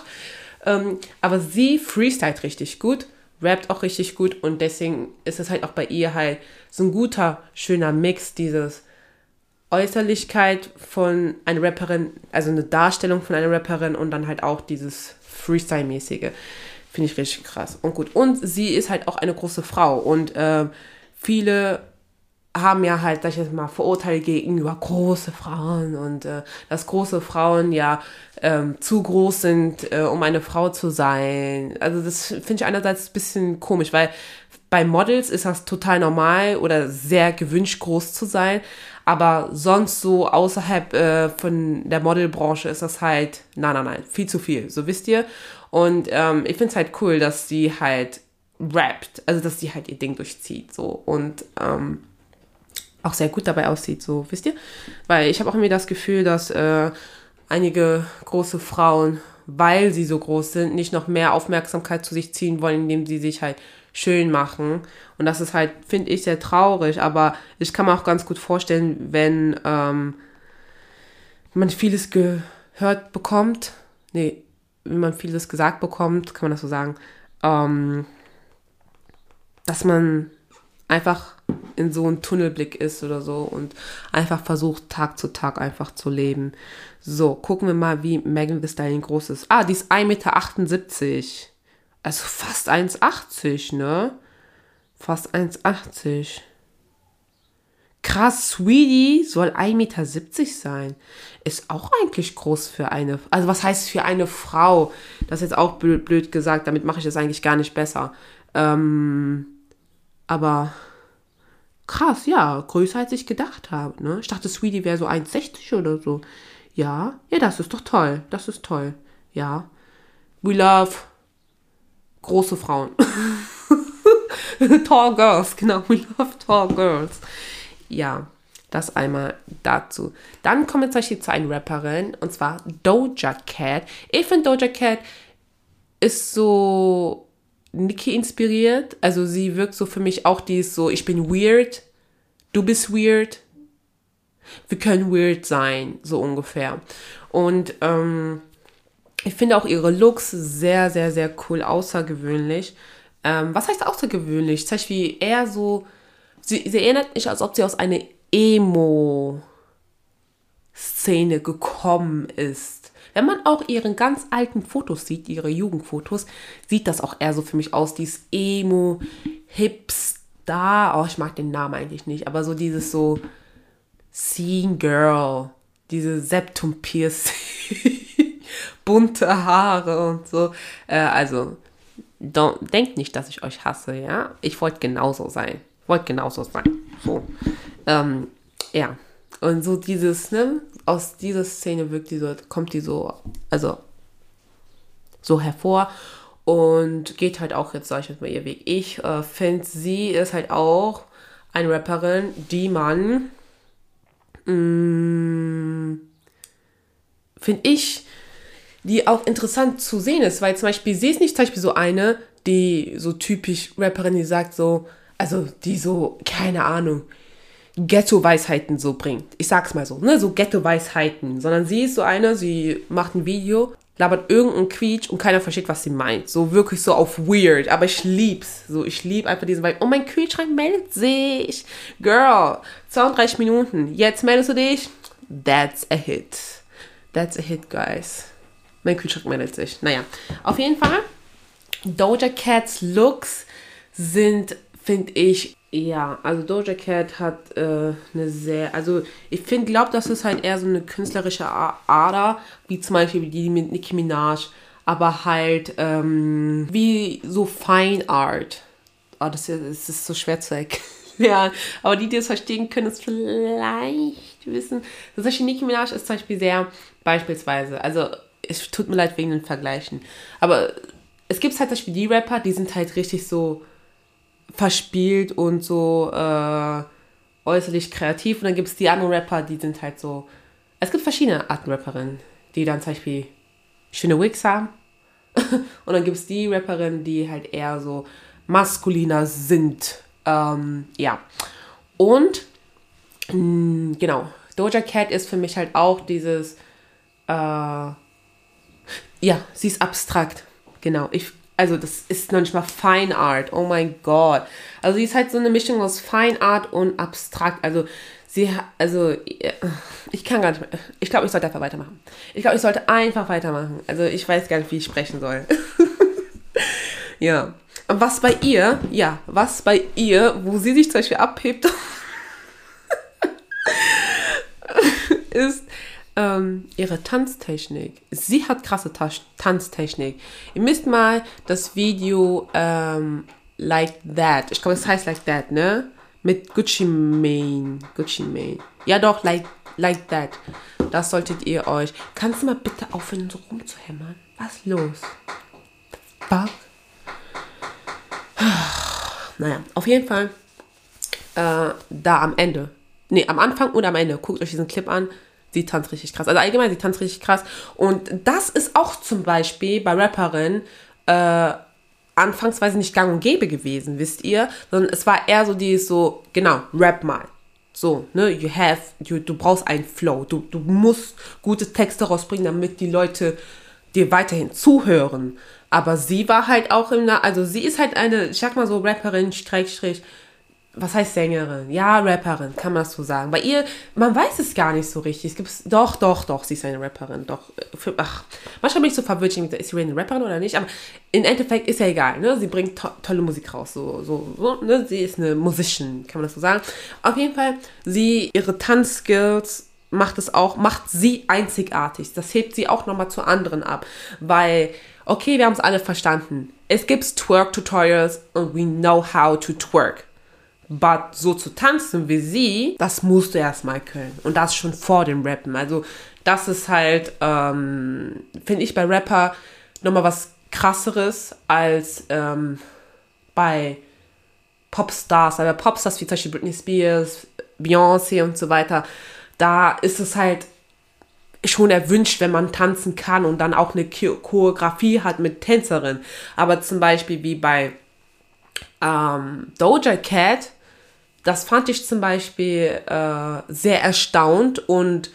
Ähm, aber sie freestylt richtig gut, rappt auch richtig gut und deswegen ist es halt auch bei ihr halt so ein guter, schöner Mix, dieses Äußerlichkeit von einer Rapperin, also eine Darstellung von einer Rapperin und dann halt auch dieses Freestyle-mäßige. Finde ich richtig krass. Und gut. Und sie ist halt auch eine große Frau und äh, viele haben ja halt, sag ich jetzt mal, Vorurteile gegenüber große Frauen und äh, dass große Frauen ja ähm, zu groß sind, äh, um eine Frau zu sein. Also das finde ich einerseits ein bisschen komisch, weil bei Models ist das total normal oder sehr gewünscht, groß zu sein. Aber sonst so außerhalb äh, von der Modelbranche ist das halt, nein, nein, nein, viel zu viel. So wisst ihr. Und ähm, ich finde es halt cool, dass sie halt rappt. Also, dass sie halt ihr Ding durchzieht. So. Und ähm, auch sehr gut dabei aussieht, so, wisst ihr? Weil ich habe auch irgendwie das Gefühl, dass äh, einige große Frauen, weil sie so groß sind, nicht noch mehr Aufmerksamkeit zu sich ziehen wollen, indem sie sich halt schön machen. Und das ist halt, finde ich, sehr traurig. Aber ich kann mir auch ganz gut vorstellen, wenn ähm, man vieles gehört bekommt, nee, wenn man vieles gesagt bekommt, kann man das so sagen, ähm, dass man einfach in so einem Tunnelblick ist oder so und einfach versucht, Tag zu Tag einfach zu leben. So, gucken wir mal, wie Megan Thee Stallion groß ist. Ah, die ist 1,78 Meter. Also fast 1,80, ne? Fast 1,80. Krass, Sweetie soll 1,70 Meter sein. Ist auch eigentlich groß für eine, also was heißt für eine Frau? Das ist jetzt auch blöd, blöd gesagt, damit mache ich das eigentlich gar nicht besser. Ähm, aber krass, ja, größer als ich gedacht habe. Ne? Ich dachte, Sweetie wäre so 1,60 oder so. Ja, ja, das ist doch toll. Das ist toll. Ja. We love große Frauen. <laughs> tall Girls, genau. We love tall girls. Ja, das einmal dazu. Dann kommen wir zum Beispiel zu einer Rapperin und zwar Doja Cat. Ich finde Doja Cat ist so Nicki inspiriert. Also sie wirkt so für mich auch, die ist so, ich bin weird, du bist weird. Wir können weird sein, so ungefähr. Und ähm, ich finde auch ihre Looks sehr, sehr, sehr cool, außergewöhnlich. Ähm, was heißt außergewöhnlich? Zum Beispiel eher so, sie, sie erinnert mich, als ob sie aus einer Emo-Szene gekommen ist. Wenn man auch ihren ganz alten Fotos sieht, ihre Jugendfotos, sieht das auch eher so für mich aus, dieses Emo, Hipster, oh, ich mag den Namen eigentlich nicht, aber so dieses so Scene Girl, diese Septum Piercing, <laughs> bunte Haare und so. Äh, also, denkt nicht, dass ich euch hasse, ja? Ich wollte genauso sein. Wollte genauso sein. So. Ähm, ja. Und so dieses, ne? Aus dieser Szene wirkt die so, kommt die so, also so hervor und geht halt auch jetzt, sag ich mal, ihr Weg. Ich äh, finde, sie ist halt auch eine Rapperin, die man Mm, finde ich, die auch interessant zu sehen ist, weil zum Beispiel, sie ist nicht zum Beispiel so eine, die so typisch Rapperin, die sagt so, also die so, keine Ahnung, Ghetto-Weisheiten so bringt. Ich sag's mal so, ne, so Ghetto-Weisheiten, sondern sie ist so eine, sie macht ein Video, labert irgendeinen Quietsch und keiner versteht, was sie meint. So wirklich so auf weird, aber ich lieb's. So, ich lieb einfach diesen Vibe. Oh, mein Kühlschrank meldet sich. Girl, 32 Minuten. Jetzt meldest du dich. That's a hit. That's a hit, guys. Mein Kühlschrank meldet sich. Naja, auf jeden Fall. Doja Cats Looks sind, finde ich, ja, also Doja Cat hat äh, eine sehr, also ich finde, glaube, das ist halt eher so eine künstlerische Ader, wie zum Beispiel die mit Nicki Minaj, aber halt ähm, wie so Fine Art. Oh, das, ist, das ist so schwer zu erklären. <laughs> Aber die, die es verstehen können, es vielleicht wissen. Das Beispiel Nicki Minaj ist zum Beispiel sehr beispielsweise, also es tut mir leid wegen den Vergleichen, aber es gibt halt zum Beispiel die Rapper, die sind halt richtig so verspielt und so äh, äußerlich kreativ. Und dann gibt es die anderen Rapper, die sind halt so. Es gibt verschiedene Arten Rapperinnen, die dann zum Beispiel schöne Wigs haben. <laughs> und dann gibt es die Rapperinnen, die halt eher so maskuliner sind. Ähm, ja. Und mh, genau, Doja Cat ist für mich halt auch dieses. Äh, ja, sie ist abstrakt. Genau. Ich also das ist noch nicht mal Fine Art. Oh mein Gott. Also sie ist halt so eine Mischung aus Fine Art und abstrakt. Also sie, also ich kann gar nicht mehr. Ich glaube, ich sollte einfach weitermachen. Ich glaube, ich sollte einfach weitermachen. Also ich weiß gar nicht, wie ich sprechen soll. <laughs> ja. Was bei ihr, ja, was bei ihr, wo sie sich zum Beispiel abhebt, <laughs> ist, ähm, ihre Tanztechnik. Sie hat krasse Ta Tanztechnik. Ihr müsst mal das Video ähm, Like That, ich glaube, es heißt Like That, ne? Mit Gucci Mane. Gucci Mane. Ja doch, Like, like That. Das solltet ihr euch... Kannst du mal bitte aufhören, so rumzuhämmern? Was los? Fuck. Naja, auf jeden Fall äh, da am Ende. Ne, am Anfang und am Ende. Guckt euch diesen Clip an sie tanzt richtig krass. Also allgemein, sie tanzt richtig krass. Und das ist auch zum Beispiel bei Rapperinnen äh, anfangsweise nicht gang und gäbe gewesen, wisst ihr? Sondern es war eher so die so, genau, rap mal. So, ne, you have, you, du brauchst einen Flow. Du, du musst gute Texte rausbringen, damit die Leute dir weiterhin zuhören. Aber sie war halt auch im, also sie ist halt eine, ich sag mal so, Rapperin, Streich, Strich, was heißt Sängerin? Ja, Rapperin, kann man das so sagen. Bei ihr, man weiß es gar nicht so richtig. Es gibt doch, doch, doch, sie ist eine Rapperin. Doch, für, ach, manchmal bin ich so verwirrt, ist sie eine Rapperin oder nicht? Aber im Endeffekt ist ja egal, ne? Sie bringt to tolle Musik raus, so, so, so, ne? Sie ist eine Musician, kann man das so sagen. Auf jeden Fall, sie, ihre Tanzskills macht es auch, macht sie einzigartig. Das hebt sie auch nochmal zu anderen ab, weil, okay, wir haben es alle verstanden. Es gibt Twerk-Tutorials und we know how to twerk. But so zu tanzen wie sie, das musst du erstmal können. Und das schon vor dem Rappen. Also, das ist halt, ähm, finde ich bei Rapper nochmal was krasseres als ähm, bei Popstars. Aber Popstars wie zum Beispiel Britney Spears, Beyoncé und so weiter, da ist es halt schon erwünscht, wenn man tanzen kann und dann auch eine Choreografie hat mit Tänzerin. Aber zum Beispiel wie bei ähm, Doja Cat, das fand ich zum Beispiel äh, sehr erstaunt und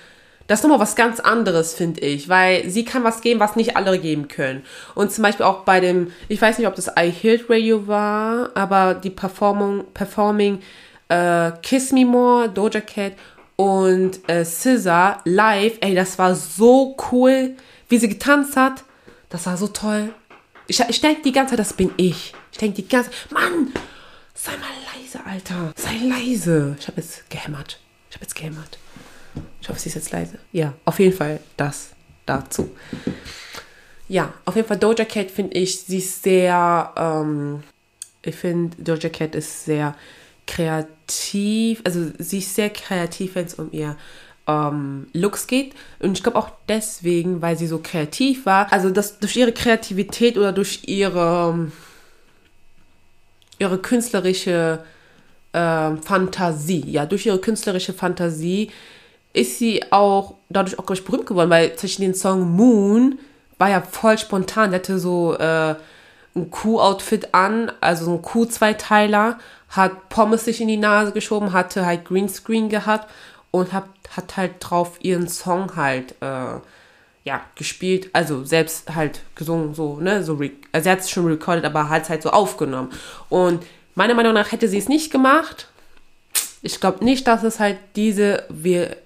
das ist nochmal was ganz anderes, finde ich, weil sie kann was geben, was nicht alle geben können. Und zum Beispiel auch bei dem, ich weiß nicht, ob das I Healed Radio war, aber die Performing, Performing äh, Kiss Me More, Doja Cat und äh, Scissor live, ey, das war so cool, wie sie getanzt hat. Das war so toll. Ich, ich denke die ganze Zeit, das bin ich. Ich denke die ganze Zeit, Mann, sei mal leise, Alter. Sei leise. Ich habe jetzt gehämmert. Ich habe jetzt gehämmert. Ich hoffe, sie ist jetzt leise. Ja, auf jeden Fall das dazu. Ja, auf jeden Fall Doja Cat finde ich, sie ist sehr, ähm, ich finde Doja Cat ist sehr kreativ, also sie ist sehr kreativ, wenn es um ihr ähm, Looks geht. Und ich glaube auch deswegen, weil sie so kreativ war, also das durch ihre Kreativität oder durch ihre, ihre künstlerische äh, Fantasie, ja, durch ihre künstlerische Fantasie ist sie auch dadurch auch, glaube ich, berühmt geworden, weil zwischen den Song Moon war ja voll spontan. Der hatte so äh, ein Kuh-Outfit an, also so ein Kuh-Zweiteiler, hat Pommes sich in die Nase geschoben, hatte halt Greenscreen gehabt und hat, hat halt drauf ihren Song halt äh, ja, gespielt, also selbst halt gesungen, so, ne, so, also sie hat es schon recorded, aber hat es halt so aufgenommen. Und meiner Meinung nach hätte sie es nicht gemacht. Ich glaube nicht, dass es halt diese,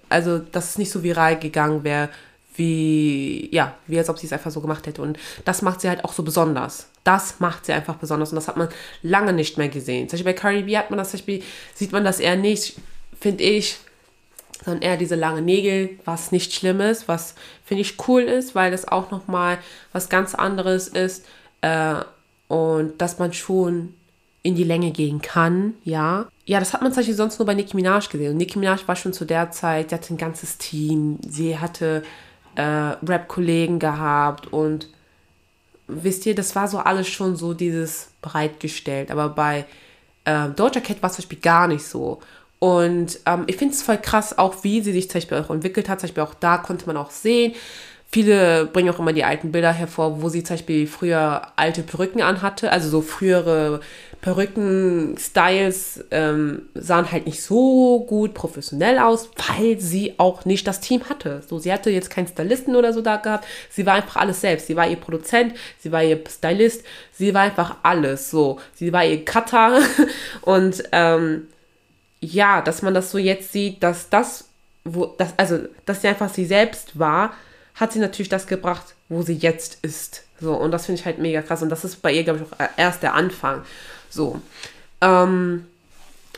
also dass es nicht so viral gegangen wäre, wie, ja, wie als ob sie es einfach so gemacht hätte. Und das macht sie halt auch so besonders. Das macht sie einfach besonders. Und das hat man lange nicht mehr gesehen. Zum Beispiel bei Cardi B hat man das, zum Beispiel, sieht man das eher nicht, finde ich, sondern eher diese lange Nägel, was nicht schlimm ist, was finde ich cool ist, weil das auch nochmal was ganz anderes ist. Äh, und dass man schon in die Länge gehen kann, ja. Ja, das hat man zum Beispiel sonst nur bei Nicki Minaj gesehen. Und Nicki Minaj war schon zu der Zeit, sie hatte ein ganzes Team, sie hatte äh, Rap-Kollegen gehabt und wisst ihr, das war so alles schon so dieses bereitgestellt. Aber bei äh, Doja Cat war es zum Beispiel gar nicht so. Und ähm, ich finde es voll krass, auch wie sie sich zum Beispiel auch entwickelt hat. Zum Beispiel auch da konnte man auch sehen, Viele bringen auch immer die alten Bilder hervor, wo sie zum Beispiel früher alte Perücken anhatte, also so frühere Perücken-Styles ähm, sahen halt nicht so gut professionell aus, weil sie auch nicht das Team hatte. So, sie hatte jetzt keinen Stylisten oder so da gehabt. Sie war einfach alles selbst. Sie war ihr Produzent, sie war ihr Stylist, sie war einfach alles. So, sie war ihr Cutter <laughs> und ähm, ja, dass man das so jetzt sieht, dass das, wo das, also, dass sie einfach sie selbst war hat sie natürlich das gebracht, wo sie jetzt ist. So, und das finde ich halt mega krass. Und das ist bei ihr, glaube ich, auch erst der Anfang. So. Ähm,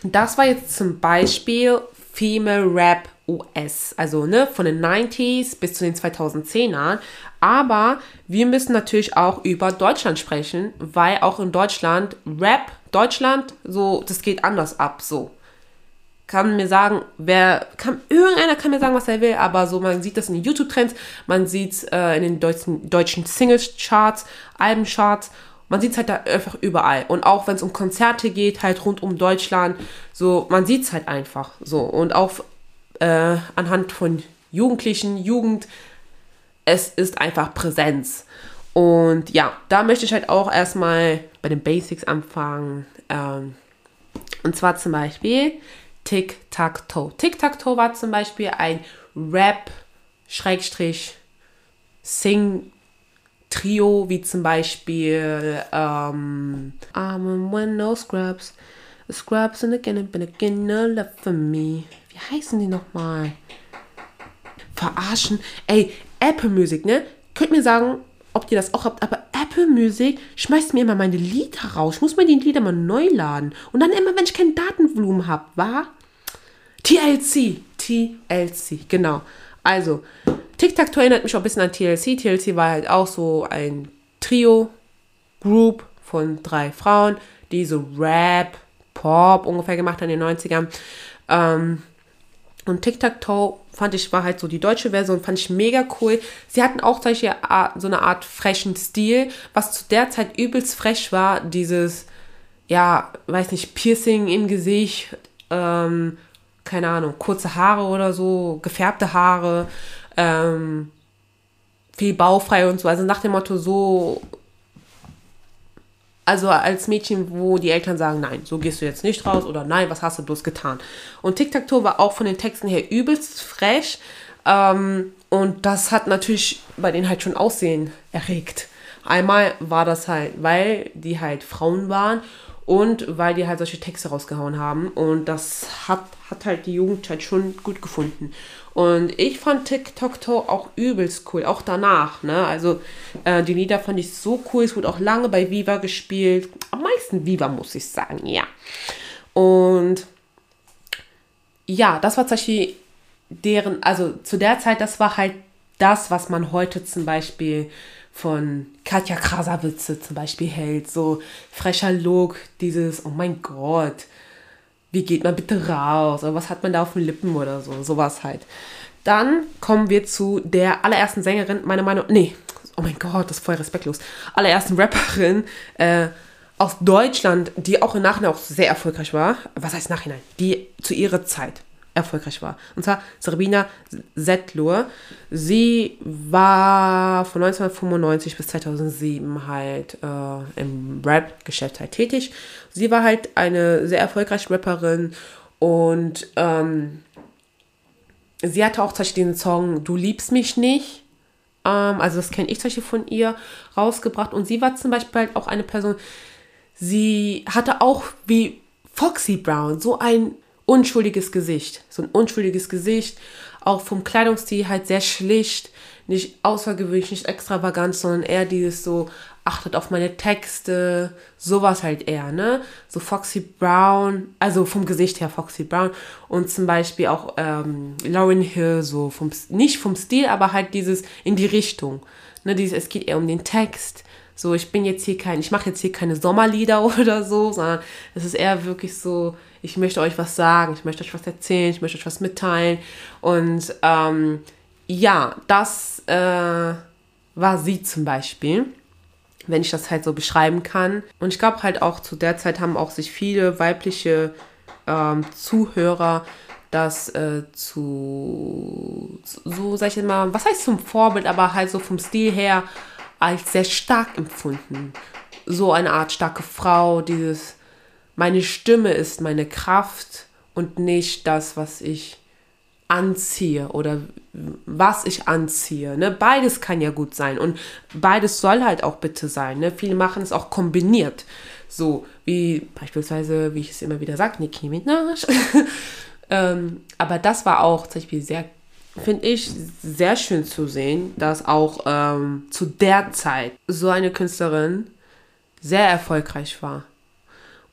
das war jetzt zum Beispiel Female Rap US, also ne, von den 90s bis zu den 2010ern. Aber wir müssen natürlich auch über Deutschland sprechen, weil auch in Deutschland Rap, Deutschland, so, das geht anders ab, so kann mir sagen, wer, kann, irgendeiner kann mir sagen, was er will, aber so, man sieht das in den YouTube-Trends, man sieht es äh, in den deutschen, deutschen Singles-Charts, Alben-Charts, man sieht es halt da einfach überall. Und auch wenn es um Konzerte geht, halt rund um Deutschland, so, man sieht es halt einfach so. Und auch äh, anhand von Jugendlichen, Jugend, es ist einfach Präsenz. Und ja, da möchte ich halt auch erstmal bei den Basics anfangen. Ähm, und zwar zum Beispiel Tic-Tac-Toe. Tic-Tac-Toe war zum Beispiel ein Rap-Sing-Trio, wie zum Beispiel ähm, I'm when no scrubs, scrubs and again and again, no love for me. Wie heißen die nochmal? Verarschen. Ey, Apple Music, ne? Könnt mir sagen, ob ihr das auch habt, aber Apple Music schmeißt mir immer meine Lieder raus. Ich muss mir die Lieder mal neu laden. Und dann immer, wenn ich kein Datenvolumen habe, war TLC. TLC, genau. Also, Tic-Tac-Toe erinnert mich auch ein bisschen an TLC. TLC war halt auch so ein Trio-Group von drei Frauen, die so Rap, Pop ungefähr gemacht haben in den 90ern. Ähm, und Tic-Tac-Toe fand ich, war halt so die deutsche Version, fand ich mega cool. Sie hatten auch solche so eine Art frechen Stil, was zu der Zeit übelst frech war, dieses, ja, weiß nicht, Piercing im Gesicht, ähm, keine Ahnung, kurze Haare oder so, gefärbte Haare, ähm, viel baufrei und so. Also nach dem Motto so Also als Mädchen, wo die Eltern sagen, nein, so gehst du jetzt nicht raus oder nein, was hast du bloß getan? Und Tic-Tac-Toe war auch von den Texten her übelst frech. Ähm, und das hat natürlich bei denen halt schon Aussehen erregt. Einmal war das halt, weil die halt Frauen waren und weil die halt solche Texte rausgehauen haben. Und das hat, hat halt die Jugend halt schon gut gefunden. Und ich fand TikTok Toe auch übelst cool, auch danach. Ne? Also äh, die Lieder fand ich so cool. Es wurde auch lange bei Viva gespielt. Am meisten Viva, muss ich sagen, ja. Und ja, das war Beispiel deren, also zu der Zeit, das war halt das, was man heute zum Beispiel von Katja Krasavitze zum Beispiel hält. So frecher Look, dieses, oh mein Gott, wie geht man bitte raus? Oder was hat man da auf den Lippen oder so? Sowas halt. Dann kommen wir zu der allerersten Sängerin, meiner Meinung nee, oh mein Gott, das ist voll respektlos. Allerersten Rapperin äh, aus Deutschland, die auch im Nachhinein auch sehr erfolgreich war. Was heißt Nachhinein? Die zu ihrer Zeit erfolgreich war. Und zwar Sabina Settlur. Sie war von 1995 bis 2007 halt äh, im Rap-Geschäft halt tätig. Sie war halt eine sehr erfolgreiche Rapperin und ähm, sie hatte auch zum Beispiel den Song Du liebst mich nicht. Ähm, also das kenne ich zum Beispiel von ihr rausgebracht. Und sie war zum Beispiel halt auch eine Person, sie hatte auch wie Foxy Brown so ein unschuldiges Gesicht. So ein unschuldiges Gesicht, auch vom Kleidungsstil halt sehr schlicht, nicht außergewöhnlich, nicht extravagant, sondern eher dieses so, achtet auf meine Texte, sowas halt eher, ne? So Foxy Brown, also vom Gesicht her Foxy Brown und zum Beispiel auch ähm, Lauren Hill, so vom, nicht vom Stil, aber halt dieses in die Richtung, ne? Dieses, es geht eher um den Text, so, ich bin jetzt hier kein, ich mache jetzt hier keine Sommerlieder <laughs> oder so, sondern es ist eher wirklich so, ich möchte euch was sagen, ich möchte euch was erzählen, ich möchte euch was mitteilen. Und ähm, ja, das äh, war sie zum Beispiel, wenn ich das halt so beschreiben kann. Und ich glaube halt auch zu der Zeit haben auch sich viele weibliche ähm, Zuhörer das äh, zu, so sag ich mal, was heißt zum Vorbild, aber halt so vom Stil her als sehr stark empfunden. So eine Art starke Frau, dieses meine Stimme ist meine Kraft und nicht das, was ich anziehe oder was ich anziehe. Ne? Beides kann ja gut sein und beides soll halt auch bitte sein. Ne? Viele machen es auch kombiniert. So wie beispielsweise, wie ich es immer wieder sage, Nicki Minaj. <laughs> ähm, aber das war auch zum Beispiel sehr, finde ich, sehr schön zu sehen, dass auch ähm, zu der Zeit so eine Künstlerin sehr erfolgreich war.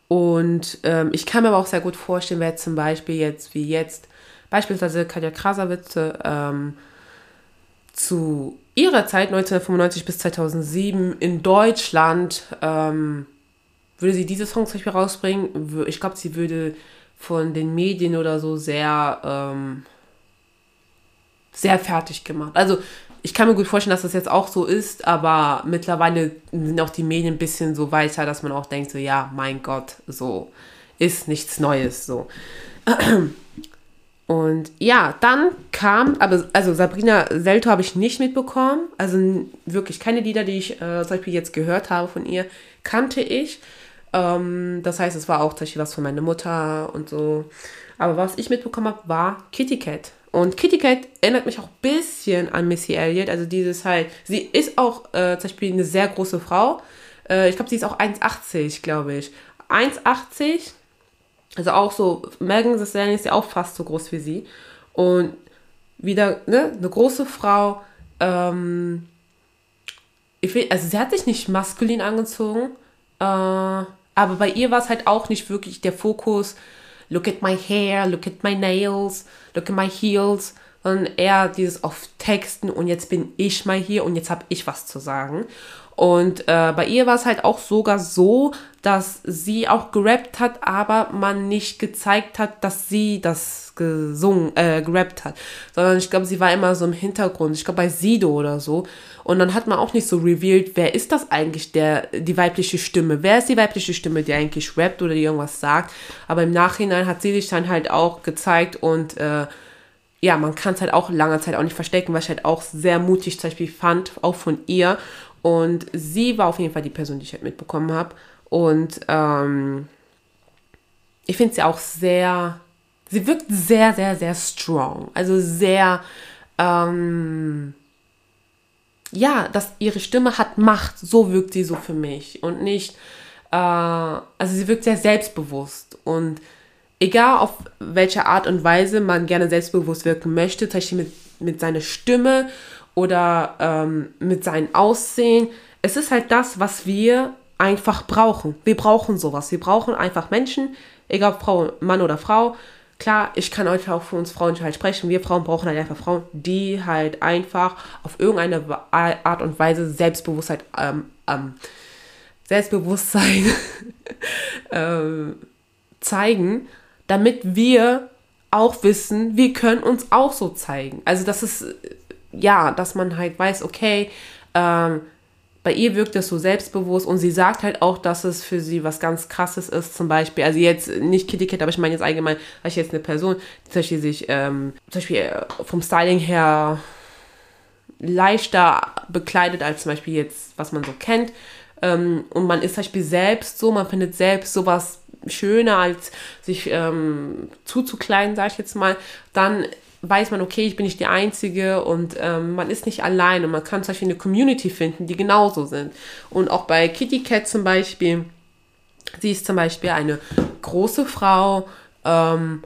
Und ähm, ich kann mir aber auch sehr gut vorstellen, wer zum Beispiel jetzt, wie jetzt, beispielsweise Katja Krasavitze, ähm, zu ihrer Zeit, 1995 bis 2007, in Deutschland, ähm, würde sie diese Songs zum Beispiel rausbringen. Ich glaube, sie würde von den Medien oder so sehr, ähm, sehr fertig gemacht. Also ich kann mir gut vorstellen, dass das jetzt auch so ist, aber mittlerweile sind auch die Medien ein bisschen so weiter, dass man auch denkt, so ja, mein Gott, so ist nichts Neues, so. <clears throat> Und ja, dann kam, aber also Sabrina Selto habe ich nicht mitbekommen. Also wirklich keine Lieder, die ich äh, zum Beispiel jetzt gehört habe von ihr, kannte ich. Ähm, das heißt, es war auch zum Beispiel was von meiner Mutter und so. Aber was ich mitbekommen habe, war Kitty Cat. Und Kitty Cat erinnert mich auch ein bisschen an Missy Elliott. Also dieses halt, sie ist auch äh, zum Beispiel eine sehr große Frau. Äh, ich glaube, sie ist auch 1,80, glaube ich. 1,80. Also auch so, Megan Thee Stallion ist ja auch fast so groß wie sie. Und wieder, ne, eine große Frau. Ähm, ich will, also sie hat sich nicht maskulin angezogen. Äh, aber bei ihr war es halt auch nicht wirklich der Fokus, look at my hair, look at my nails, look at my heels, sondern eher dieses auf Texten und jetzt bin ich mal hier und jetzt habe ich was zu sagen. Und äh, bei ihr war es halt auch sogar so, dass sie auch gerappt hat, aber man nicht gezeigt hat, dass sie das gesungen, äh, gerappt hat. Sondern ich glaube, sie war immer so im Hintergrund. Ich glaube bei Sido oder so. Und dann hat man auch nicht so revealed, wer ist das eigentlich, der, die weibliche Stimme? Wer ist die weibliche Stimme, die eigentlich rappt oder die irgendwas sagt? Aber im Nachhinein hat sie sich dann halt auch gezeigt und äh, ja, man kann es halt auch lange Zeit auch nicht verstecken, was ich halt auch sehr mutig zum Beispiel fand, auch von ihr. Und sie war auf jeden Fall die Person, die ich halt mitbekommen habe. Und ähm, ich finde sie auch sehr, sie wirkt sehr, sehr, sehr strong. Also sehr, ähm, ja, dass ihre Stimme hat Macht. So wirkt sie so für mich. Und nicht, äh, also sie wirkt sehr selbstbewusst. Und egal auf welche Art und Weise man gerne selbstbewusst wirken möchte, zum Beispiel mit, mit seiner Stimme oder ähm, mit seinem Aussehen, es ist halt das, was wir einfach brauchen. Wir brauchen sowas. Wir brauchen einfach Menschen, egal ob Frau, Mann oder Frau. Klar, ich kann euch auch für uns Frauen halt sprechen. Wir Frauen brauchen halt einfach Frauen, die halt einfach auf irgendeine Art und Weise Selbstbewusstheit, ähm, ähm, Selbstbewusstsein <laughs> ähm, zeigen, damit wir auch wissen, wir können uns auch so zeigen. Also das ist, ja, dass man halt weiß, okay, ähm, bei ihr wirkt es so selbstbewusst und sie sagt halt auch, dass es für sie was ganz krasses ist, zum Beispiel, also jetzt nicht Kitty Cat, aber ich meine jetzt allgemein, ich jetzt eine Person, die sich ähm, zum Beispiel äh, vom Styling her leichter bekleidet als zum Beispiel jetzt, was man so kennt. Ähm, und man ist zum Beispiel selbst so, man findet selbst sowas schöner als sich ähm, zuzukleiden, sage ich jetzt mal, dann weiß man, okay, ich bin nicht die Einzige und ähm, man ist nicht alleine. Man kann zum Beispiel eine Community finden, die genauso sind. Und auch bei Kitty Cat zum Beispiel, sie ist zum Beispiel eine große Frau ähm,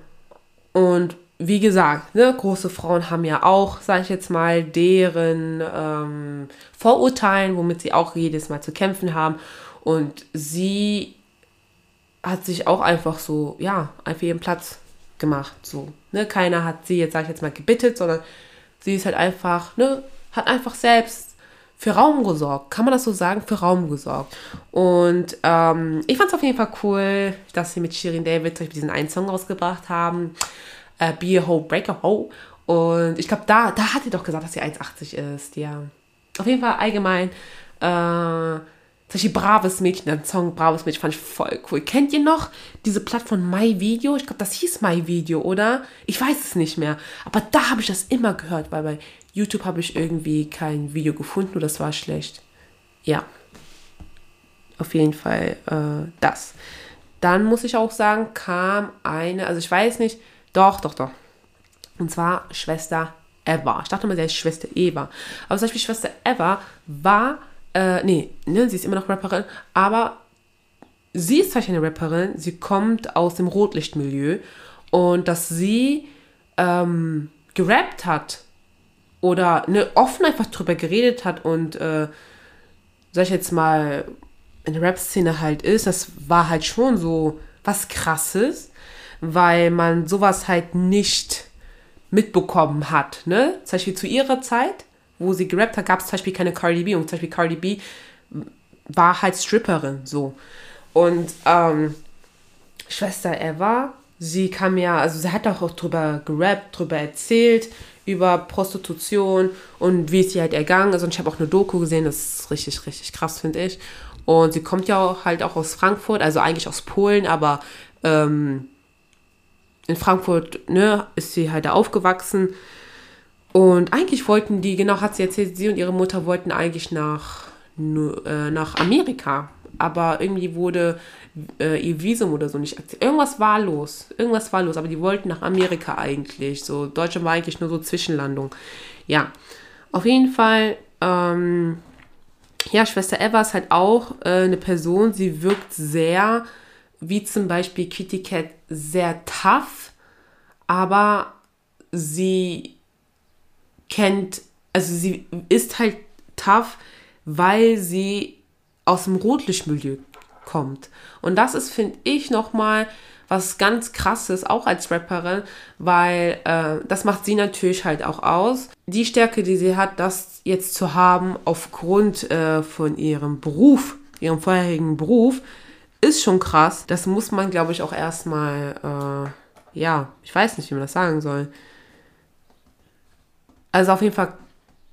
und wie gesagt, ne, große Frauen haben ja auch, sage ich jetzt mal, deren ähm, Vorurteilen, womit sie auch jedes Mal zu kämpfen haben. Und sie hat sich auch einfach so, ja, einfach ihren Platz gemacht. So, ne? Keiner hat sie jetzt, sag ich jetzt mal, gebittet, sondern sie ist halt einfach, ne, hat einfach selbst für Raum gesorgt. Kann man das so sagen? Für Raum gesorgt. Und ähm, ich fand es auf jeden Fall cool, dass sie mit Shirin David diesen einen Song rausgebracht haben. Äh, Be a Ho, Break a Ho. Und ich glaube, da, da hat sie doch gesagt, dass sie 1,80 ist. Ja. Auf jeden Fall allgemein. Äh, zum Beispiel Braves Mädchen, der Song Braves Mädchen fand ich voll cool. Kennt ihr noch diese Plattform My Video? Ich glaube, das hieß My Video, oder? Ich weiß es nicht mehr. Aber da habe ich das immer gehört, weil bei YouTube habe ich irgendwie kein Video gefunden oder das war schlecht. Ja. Auf jeden Fall äh, das. Dann muss ich auch sagen, kam eine, also ich weiß nicht, doch, doch, doch. Und zwar Schwester Eva. Ich dachte mal, sie heißt Schwester Eva. Aber zum Beispiel Schwester Eva war äh, nee, ne, sie ist immer noch Rapperin, aber sie ist zwar eine Rapperin, sie kommt aus dem Rotlichtmilieu und dass sie ähm, gerappt hat oder ne, offen einfach drüber geredet hat und, äh, sag ich jetzt mal, in der Rap-Szene halt ist, das war halt schon so was Krasses, weil man sowas halt nicht mitbekommen hat, ne? Zum Beispiel zu ihrer Zeit wo sie gerappt hat, gab es zum Beispiel keine Cardi B und zum Beispiel Cardi B war halt Stripperin, so. Und ähm, Schwester Eva, sie kam ja, also sie hat auch drüber gerappt, drüber erzählt, über Prostitution und wie es ihr halt ergangen ist. Und ich habe auch eine Doku gesehen, das ist richtig, richtig krass, finde ich. Und sie kommt ja auch halt auch aus Frankfurt, also eigentlich aus Polen, aber ähm, in Frankfurt ne, ist sie halt da aufgewachsen. Und eigentlich wollten die, genau hat sie erzählt, sie und ihre Mutter wollten eigentlich nach, äh, nach Amerika. Aber irgendwie wurde äh, ihr Visum oder so nicht akzeptiert. Irgendwas war los. Irgendwas war los. Aber die wollten nach Amerika eigentlich. So, Deutschland war eigentlich nur so Zwischenlandung. Ja. Auf jeden Fall, ähm, ja, Schwester Eva ist halt auch äh, eine Person, sie wirkt sehr, wie zum Beispiel Kitty Cat, sehr tough, aber sie kennt, also sie ist halt tough, weil sie aus dem Rotlichtmilieu kommt. Und das ist, finde ich, nochmal was ganz krasses, auch als Rapperin, weil äh, das macht sie natürlich halt auch aus. Die Stärke, die sie hat, das jetzt zu haben aufgrund äh, von ihrem Beruf, ihrem vorherigen Beruf, ist schon krass. Das muss man, glaube ich, auch erstmal, äh, ja, ich weiß nicht, wie man das sagen soll. Also auf jeden Fall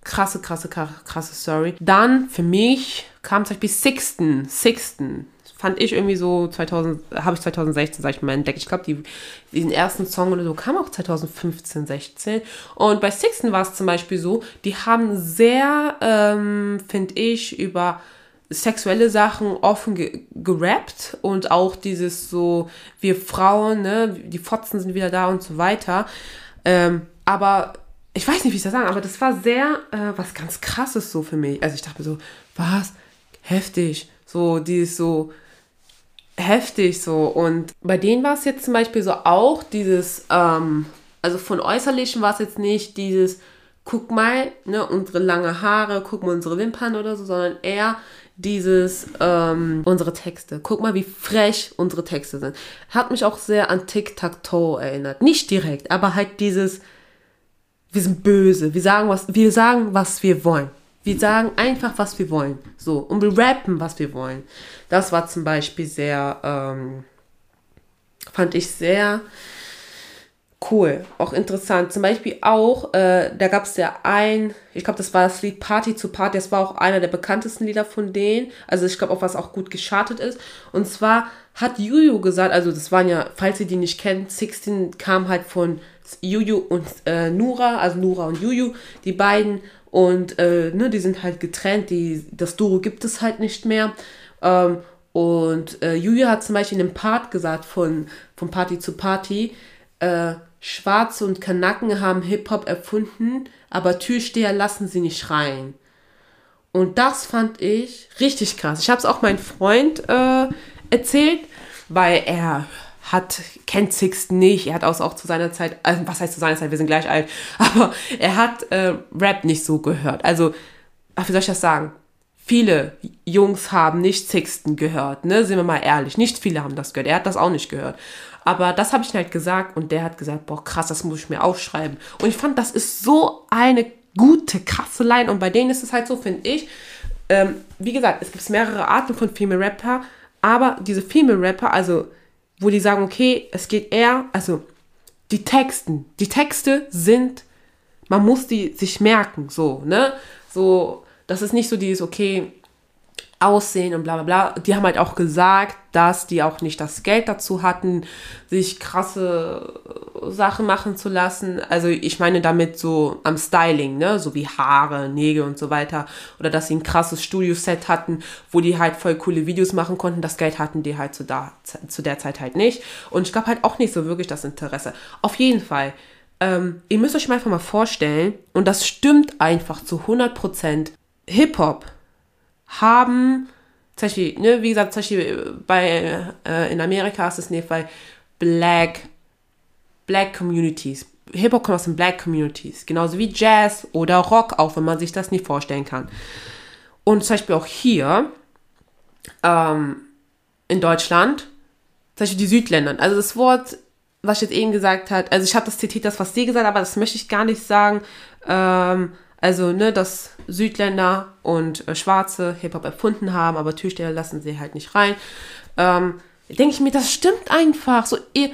krasse, krasse, krasse Story. Dann für mich kam zum Beispiel Sixten. Sixten. Fand ich irgendwie so 2000, habe ich 2016, sag ich mal, entdeckt. Ich glaube, die, diesen ersten Song oder so kam auch 2015, 16. Und bei Sixten war es zum Beispiel so, die haben sehr, ähm, finde ich, über sexuelle Sachen offen ge gerappt und auch dieses so, wir Frauen, ne, die Fotzen sind wieder da und so weiter. Ähm, aber ich weiß nicht, wie ich das sagen, aber das war sehr äh, was ganz krasses so für mich. Also ich dachte so, was? Heftig. So, die ist so heftig so. Und bei denen war es jetzt zum Beispiel so auch dieses, ähm, also von Äußerlichen war es jetzt nicht dieses, guck mal, ne, unsere lange Haare, guck mal unsere Wimpern oder so, sondern eher dieses, ähm, unsere Texte. Guck mal, wie frech unsere Texte sind. Hat mich auch sehr an Tic-Tac-Toe erinnert. Nicht direkt, aber halt dieses, wir sind böse, wir sagen was, wir sagen, was wir wollen. Wir sagen einfach, was wir wollen. So. Und wir rappen, was wir wollen. Das war zum Beispiel sehr, ähm, fand ich sehr cool. Auch interessant. Zum Beispiel auch, äh, da gab es ja ein, ich glaube, das war das Lied Party zu Party. Das war auch einer der bekanntesten Lieder von denen. Also ich glaube auch, was auch gut geschartet ist. Und zwar hat Juju gesagt, also das waren ja, falls ihr die nicht kennt, 16 kam halt von Juju und äh, Nura, also Nura und Juju, die beiden und äh, ne, die sind halt getrennt, die, das Duo gibt es halt nicht mehr. Ähm, und äh, Julia hat zum Beispiel in einem Part gesagt von, von Party zu Party, äh, Schwarze und Kanaken haben Hip-Hop erfunden, aber Türsteher lassen sie nicht rein. Und das fand ich richtig krass. Ich habe es auch meinem Freund äh, erzählt, weil er hat, kennt Sixten nicht, er hat auch, auch zu seiner Zeit, also was heißt zu seiner Zeit, wir sind gleich alt, <laughs> aber er hat äh, Rap nicht so gehört. Also, ach, wie soll ich das sagen? Viele Jungs haben nicht Sixten gehört, ne? Sind wir mal ehrlich. Nicht viele haben das gehört. Er hat das auch nicht gehört. Aber das habe ich halt gesagt und der hat gesagt, boah, krass, das muss ich mir aufschreiben. Und ich fand, das ist so eine gute, krasse Line. Und bei denen ist es halt so, finde ich. Ähm, wie gesagt, es gibt mehrere Arten von Female Rapper, aber diese Female Rapper, also wo die sagen, okay, es geht eher, also die Texten, die Texte sind, man muss die sich merken, so, ne? So, das ist nicht so dieses, okay, Aussehen und bla bla bla. Die haben halt auch gesagt, dass die auch nicht das Geld dazu hatten, sich krasse Sachen machen zu lassen. Also ich meine damit so am Styling, ne? So wie Haare, Nägel und so weiter. Oder dass sie ein krasses Studioset hatten, wo die halt voll coole Videos machen konnten. Das Geld hatten die halt zu, da, zu der Zeit halt nicht. Und ich glaube halt auch nicht so wirklich das Interesse. Auf jeden Fall. Ähm, ihr müsst euch mal einfach mal vorstellen, und das stimmt einfach zu 100 Prozent, Hip-Hop haben, zum Beispiel, ne, wie gesagt, zum Beispiel bei, äh, in Amerika ist es nicht bei Black, Black Communities. Hip-Hop kommt aus den Black Communities, genauso wie Jazz oder Rock, auch wenn man sich das nicht vorstellen kann. Und zum Beispiel auch hier ähm, in Deutschland, zum Beispiel die Südländer. Also das Wort, was ich jetzt eben gesagt habe, also ich habe das zitiert, das was sie gesagt aber das möchte ich gar nicht sagen. Ähm, also, ne, dass Südländer und äh, Schwarze Hip-Hop erfunden haben, aber Türsteher lassen sie halt nicht rein. Ähm, denke ich mir, das stimmt einfach. So, ihr,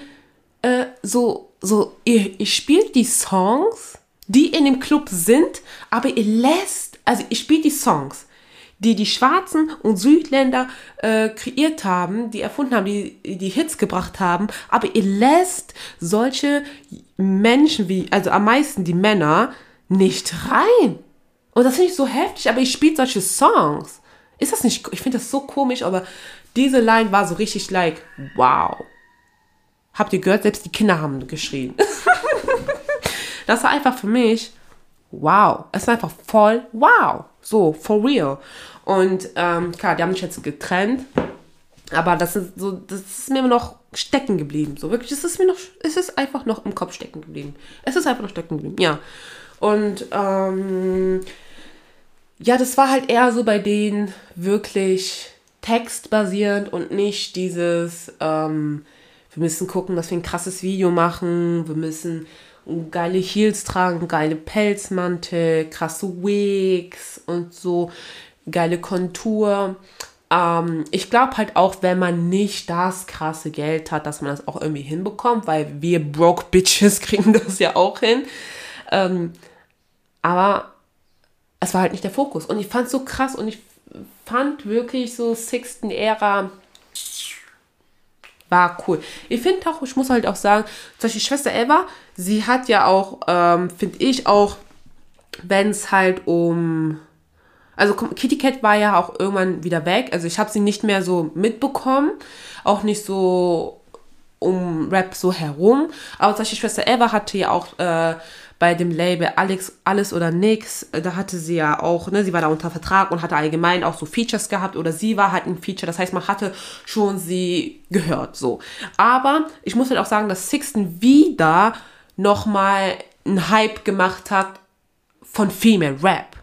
äh, so, so, ihr, ihr spielt die Songs, die in dem Club sind, aber ihr lässt, also ihr spielt die Songs, die die Schwarzen und Südländer äh, kreiert haben, die erfunden haben, die die Hits gebracht haben, aber ihr lässt solche Menschen wie, also am meisten die Männer, nicht rein. Und das finde ich so heftig, aber ich spiele solche Songs. Ist das nicht, ich finde das so komisch, aber diese Line war so richtig like, wow. Habt ihr gehört? Selbst die Kinder haben geschrien. <laughs> das war einfach für mich, wow. Es ist einfach voll wow. So, for real. Und ähm, klar, die haben mich jetzt getrennt. Aber das ist so, das ist mir noch stecken geblieben. So wirklich, es ist mir noch, es ist einfach noch im Kopf stecken geblieben. Es ist einfach noch stecken geblieben, ja. Und ähm, ja, das war halt eher so bei denen wirklich textbasierend und nicht dieses, ähm, wir müssen gucken, dass wir ein krasses Video machen, wir müssen geile Heels tragen, geile Pelzmantel, krasse Wigs und so, geile Kontur. Ähm, ich glaube halt auch, wenn man nicht das krasse Geld hat, dass man das auch irgendwie hinbekommt, weil wir broke Bitches <laughs> kriegen das ja auch hin. Ähm, aber es war halt nicht der Fokus. Und ich fand es so krass und ich fand wirklich so Sixten Ära war cool. Ich finde auch, ich muss halt auch sagen, zum Beispiel Schwester Eva, sie hat ja auch, ähm, finde ich auch, wenn es halt um Also Kitty Cat war ja auch irgendwann wieder weg. Also ich habe sie nicht mehr so mitbekommen. Auch nicht so um Rap so herum. Aber zum Beispiel Schwester Eva hatte ja auch äh, bei dem Label Alex Alles oder Nix, äh, da hatte sie ja auch, ne, sie war da unter Vertrag und hatte allgemein auch so Features gehabt oder sie war halt ein Feature, das heißt, man hatte schon sie gehört, so. Aber ich muss halt auch sagen, dass Sixten wieder nochmal einen Hype gemacht hat von Female Rap.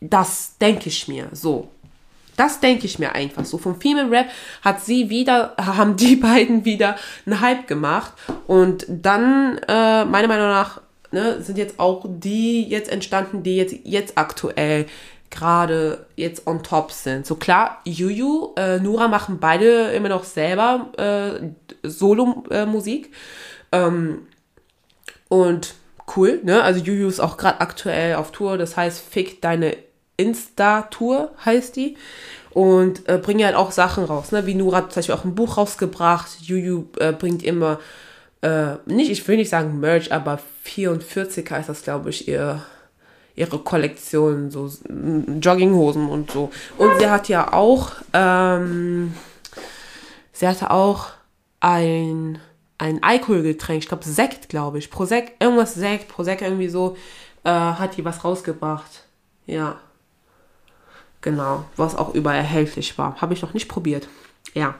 Das denke ich mir, so. Das denke ich mir einfach so. Vom Female Rap hat sie wieder, haben die <laughs> beiden wieder einen Hype gemacht. Und dann, äh, meiner Meinung nach, ne, sind jetzt auch die jetzt entstanden, die jetzt, jetzt aktuell gerade jetzt on top sind. So klar, Juju, äh, Nura machen beide immer noch selber äh, Solo-Musik. Ähm, und cool, ne? Also Juju ist auch gerade aktuell auf Tour, das heißt Fick deine Insta-Tour heißt die. Und äh, bringen halt auch Sachen raus, ne? Wie Nura hat zum Beispiel auch ein Buch rausgebracht. Juju äh, bringt immer, äh, nicht, ich will nicht sagen Merch, aber 44 heißt das, glaube ich, ihr, ihre Kollektion, so Jogginghosen und so. Und sie hat ja auch, ähm, sie hatte auch ein, ein Alkoholgetränk, ich glaube Sekt, glaube ich, Prosek, irgendwas Sekt, Prosek irgendwie so, äh, hat die was rausgebracht. Ja. Genau, was auch überall erhältlich war. Habe ich noch nicht probiert. Ja.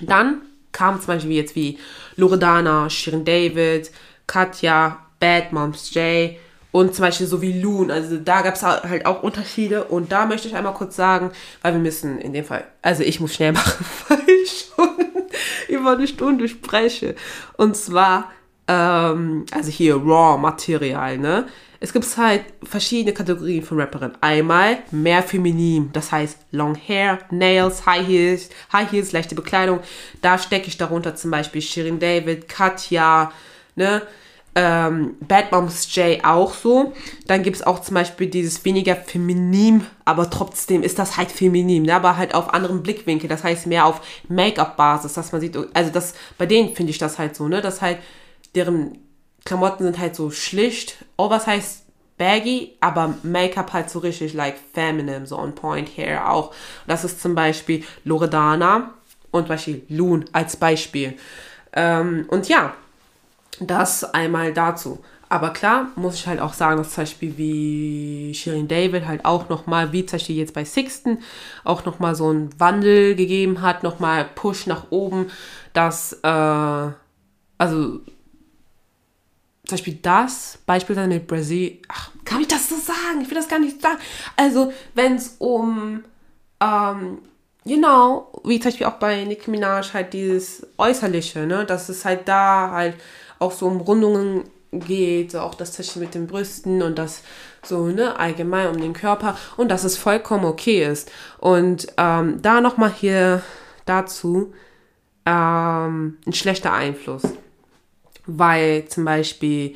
Dann kam zum Beispiel jetzt wie Loredana, Shirin David, Katja, Bad Moms J und zum Beispiel so wie Loon. Also da gab es halt auch Unterschiede und da möchte ich einmal kurz sagen, weil wir müssen in dem Fall, also ich muss schnell <laughs> machen, weil ich schon über eine Stunde spreche. Und zwar, ähm, also hier Raw-Material, ne? Es gibt halt verschiedene Kategorien von Rapperinnen. Einmal mehr feminin, das heißt Long Hair, Nails, High Heels, High Heels, leichte Bekleidung. Da stecke ich darunter zum Beispiel Shirin David, Katja, ne? Ähm, Bad Moms J auch so. Dann gibt es auch zum Beispiel dieses weniger feminin, aber trotzdem ist das halt feminin, ne? aber halt auf anderen Blickwinkel. Das heißt mehr auf Make-up-Basis, dass man sieht, also das, bei denen finde ich das halt so, ne? dass halt deren Klamotten sind halt so schlicht, oversized baggy, aber Make-up halt so richtig like feminine, so on point hair auch. Das ist zum Beispiel Loredana und zum Beispiel Loon als Beispiel. Ähm, und ja, das einmal dazu. Aber klar, muss ich halt auch sagen, dass zum Beispiel wie Shirin David halt auch nochmal, wie zum Beispiel jetzt bei Sixten, auch nochmal so einen Wandel gegeben hat, nochmal Push nach oben, dass, äh, also zum Beispiel das, beispielsweise mit Brasil, ach, kann ich das so sagen? Ich will das gar nicht sagen. Also, wenn es um, ähm, genau, wie zum Beispiel auch bei Nicki Minaj halt dieses Äußerliche, ne, dass es halt da halt auch so um Rundungen geht, auch das Beispiel mit den Brüsten und das so, ne, allgemein um den Körper und dass es vollkommen okay ist. Und ähm, da nochmal hier dazu ähm, ein schlechter Einfluss weil zum Beispiel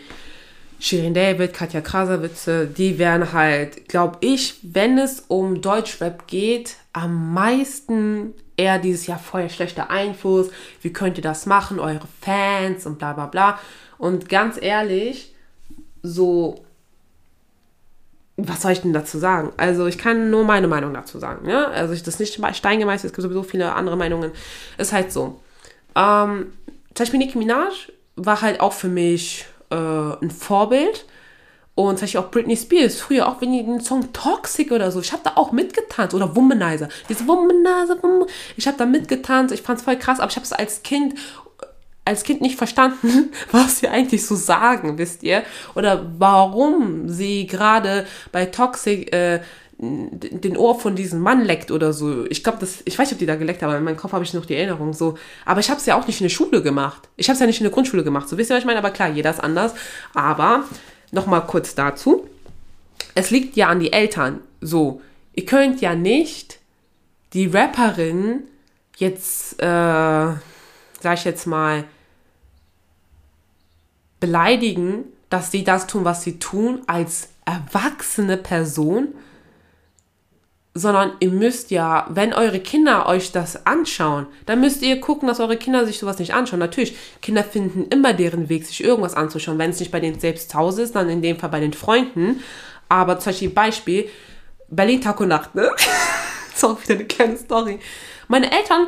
Shirin David, Katja Krasavitze, die werden halt, glaube ich, wenn es um Deutschrap geht, am meisten eher dieses Jahr voll schlechter Einfluss, wie könnt ihr das machen, eure Fans und bla bla bla. Und ganz ehrlich, so, was soll ich denn dazu sagen? Also ich kann nur meine Meinung dazu sagen. Ja? Also ich das nicht Stein gemeißelt, es gibt sowieso viele andere Meinungen. Ist halt so. Ähm, zum Beispiel Nicki Minaj war halt auch für mich äh, ein Vorbild. Und zum Beispiel auch Britney Spears, früher auch wenn den Song Toxic oder so, ich habe da auch mitgetanzt. Oder Womanizer. Diese Womanizer, Wom ich habe da mitgetanzt, ich fand es voll krass, aber ich habe es als Kind als Kind nicht verstanden, <laughs> was sie eigentlich so sagen, wisst ihr? Oder warum sie gerade bei Toxic äh, den Ohr von diesem Mann leckt oder so. Ich glaube, das, ich weiß nicht, ob die da geleckt haben, aber in meinem Kopf habe ich noch die Erinnerung so. Aber ich habe es ja auch nicht in der Schule gemacht. Ich habe es ja nicht in der Grundschule gemacht. So wisst ihr, was ich meine? Aber klar, jeder ist anders. Aber nochmal kurz dazu. Es liegt ja an die Eltern. So, ihr könnt ja nicht die Rapperin jetzt, äh, sag ich jetzt mal, beleidigen, dass sie das tun, was sie tun, als erwachsene Person sondern ihr müsst ja, wenn eure Kinder euch das anschauen, dann müsst ihr gucken, dass eure Kinder sich sowas nicht anschauen. Natürlich, Kinder finden immer deren Weg, sich irgendwas anzuschauen. Wenn es nicht bei denen selbst zu Hause ist, dann in dem Fall bei den Freunden. Aber zum Beispiel Beispiel, Berlin und Nacht, ne? <laughs> das ist auch wieder eine kleine Story. Meine Eltern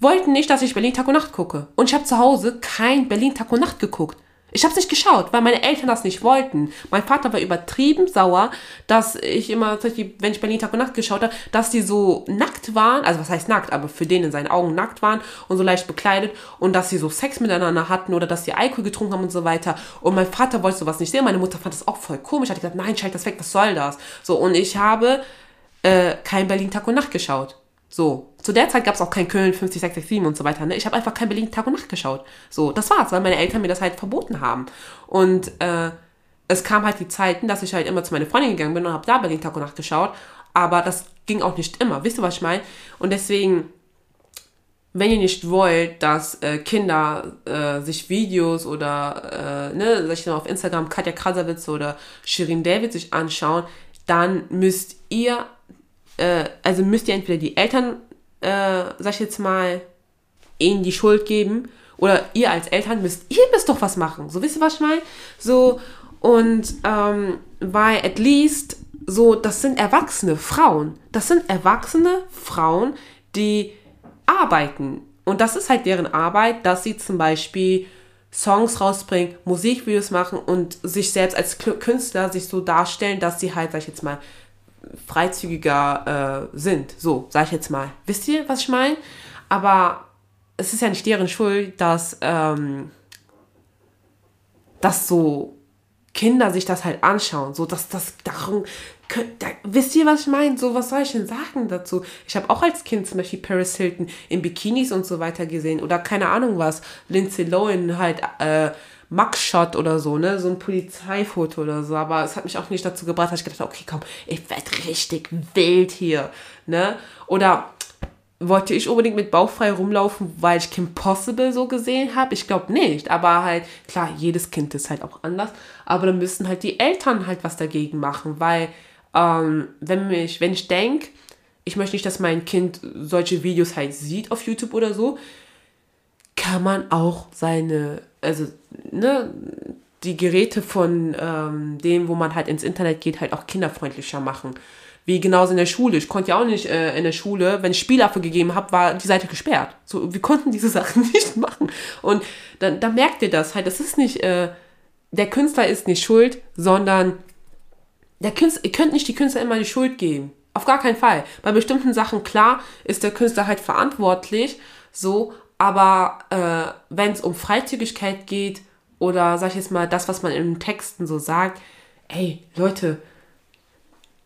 wollten nicht, dass ich Berlin und Nacht gucke. Und ich habe zu Hause kein Berlin und Nacht geguckt. Ich habe es nicht geschaut, weil meine Eltern das nicht wollten. Mein Vater war übertrieben sauer, dass ich immer, wenn ich Berlin Tag und Nacht geschaut habe, dass die so nackt waren, also was heißt nackt, aber für den in seinen Augen nackt waren und so leicht bekleidet und dass sie so Sex miteinander hatten oder dass sie Alkohol getrunken haben und so weiter. Und mein Vater wollte sowas nicht sehen. Meine Mutter fand das auch voll komisch. Hat gesagt, nein, schalt das weg, was soll das? So, und ich habe äh, kein Berlin Tag und Nacht geschaut. So, zu der Zeit gab es auch kein Köln 50667 und so weiter. Ne? Ich habe einfach kein Berlin Tag und Nacht geschaut. So, das war's, weil meine Eltern mir das halt verboten haben. Und äh, es kam halt die Zeiten, dass ich halt immer zu meiner Freundin gegangen bin und habe da Berlin Tag und Nacht geschaut. Aber das ging auch nicht immer. Wisst ihr, was ich meine? Und deswegen, wenn ihr nicht wollt, dass äh, Kinder äh, sich Videos oder, äh, ne, sag ich mal auf Instagram, Katja Krasavitz oder Shirin David sich anschauen, dann müsst ihr äh, also müsst ihr entweder die Eltern, äh, sag ich jetzt mal, ihnen die Schuld geben oder ihr als Eltern müsst, ihr müsst doch was machen. So, wisst ihr, was ich meine? So, und ähm, weil at least so, das sind erwachsene Frauen. Das sind erwachsene Frauen, die arbeiten. Und das ist halt deren Arbeit, dass sie zum Beispiel Songs rausbringen, Musikvideos machen und sich selbst als Künstler sich so darstellen, dass sie halt, sag ich jetzt mal, freizügiger äh, sind. So, sag ich jetzt mal. Wisst ihr, was ich meine? Aber es ist ja nicht deren Schuld, dass, ähm, dass so Kinder sich das halt anschauen. So, dass das darum. Da, wisst ihr, was ich meine? So, was soll ich denn sagen dazu? Ich habe auch als Kind zum Beispiel Paris Hilton in Bikinis und so weiter gesehen. Oder keine Ahnung was. Lindsay Lohan halt äh, Mugshot oder so, ne? So ein Polizeifoto oder so. Aber es hat mich auch nicht dazu gebracht, dass ich gedacht habe, okay, komm, ich werde richtig wild hier, ne? Oder wollte ich unbedingt mit bauchfrei rumlaufen, weil ich Kim Possible so gesehen habe? Ich glaube nicht. Aber halt, klar, jedes Kind ist halt auch anders. Aber dann müssen halt die Eltern halt was dagegen machen, weil ähm, wenn, mich, wenn ich denke, ich möchte nicht, dass mein Kind solche Videos halt sieht auf YouTube oder so, kann man auch seine, also, ne, die Geräte von ähm, dem, wo man halt ins Internet geht, halt auch kinderfreundlicher machen. Wie genauso in der Schule. Ich konnte ja auch nicht äh, in der Schule, wenn ich Spielaffe gegeben habe, war die Seite gesperrt. So, wir konnten diese <laughs> Sachen nicht machen. Und dann, dann merkt ihr das halt. Das ist nicht, äh, der Künstler ist nicht schuld, sondern der Künstler, ihr könnt nicht die Künstler immer die Schuld geben. Auf gar keinen Fall. Bei bestimmten Sachen, klar, ist der Künstler halt verantwortlich, so, aber äh, wenn es um Freizügigkeit geht oder sag ich jetzt mal das, was man in Texten so sagt, ey Leute,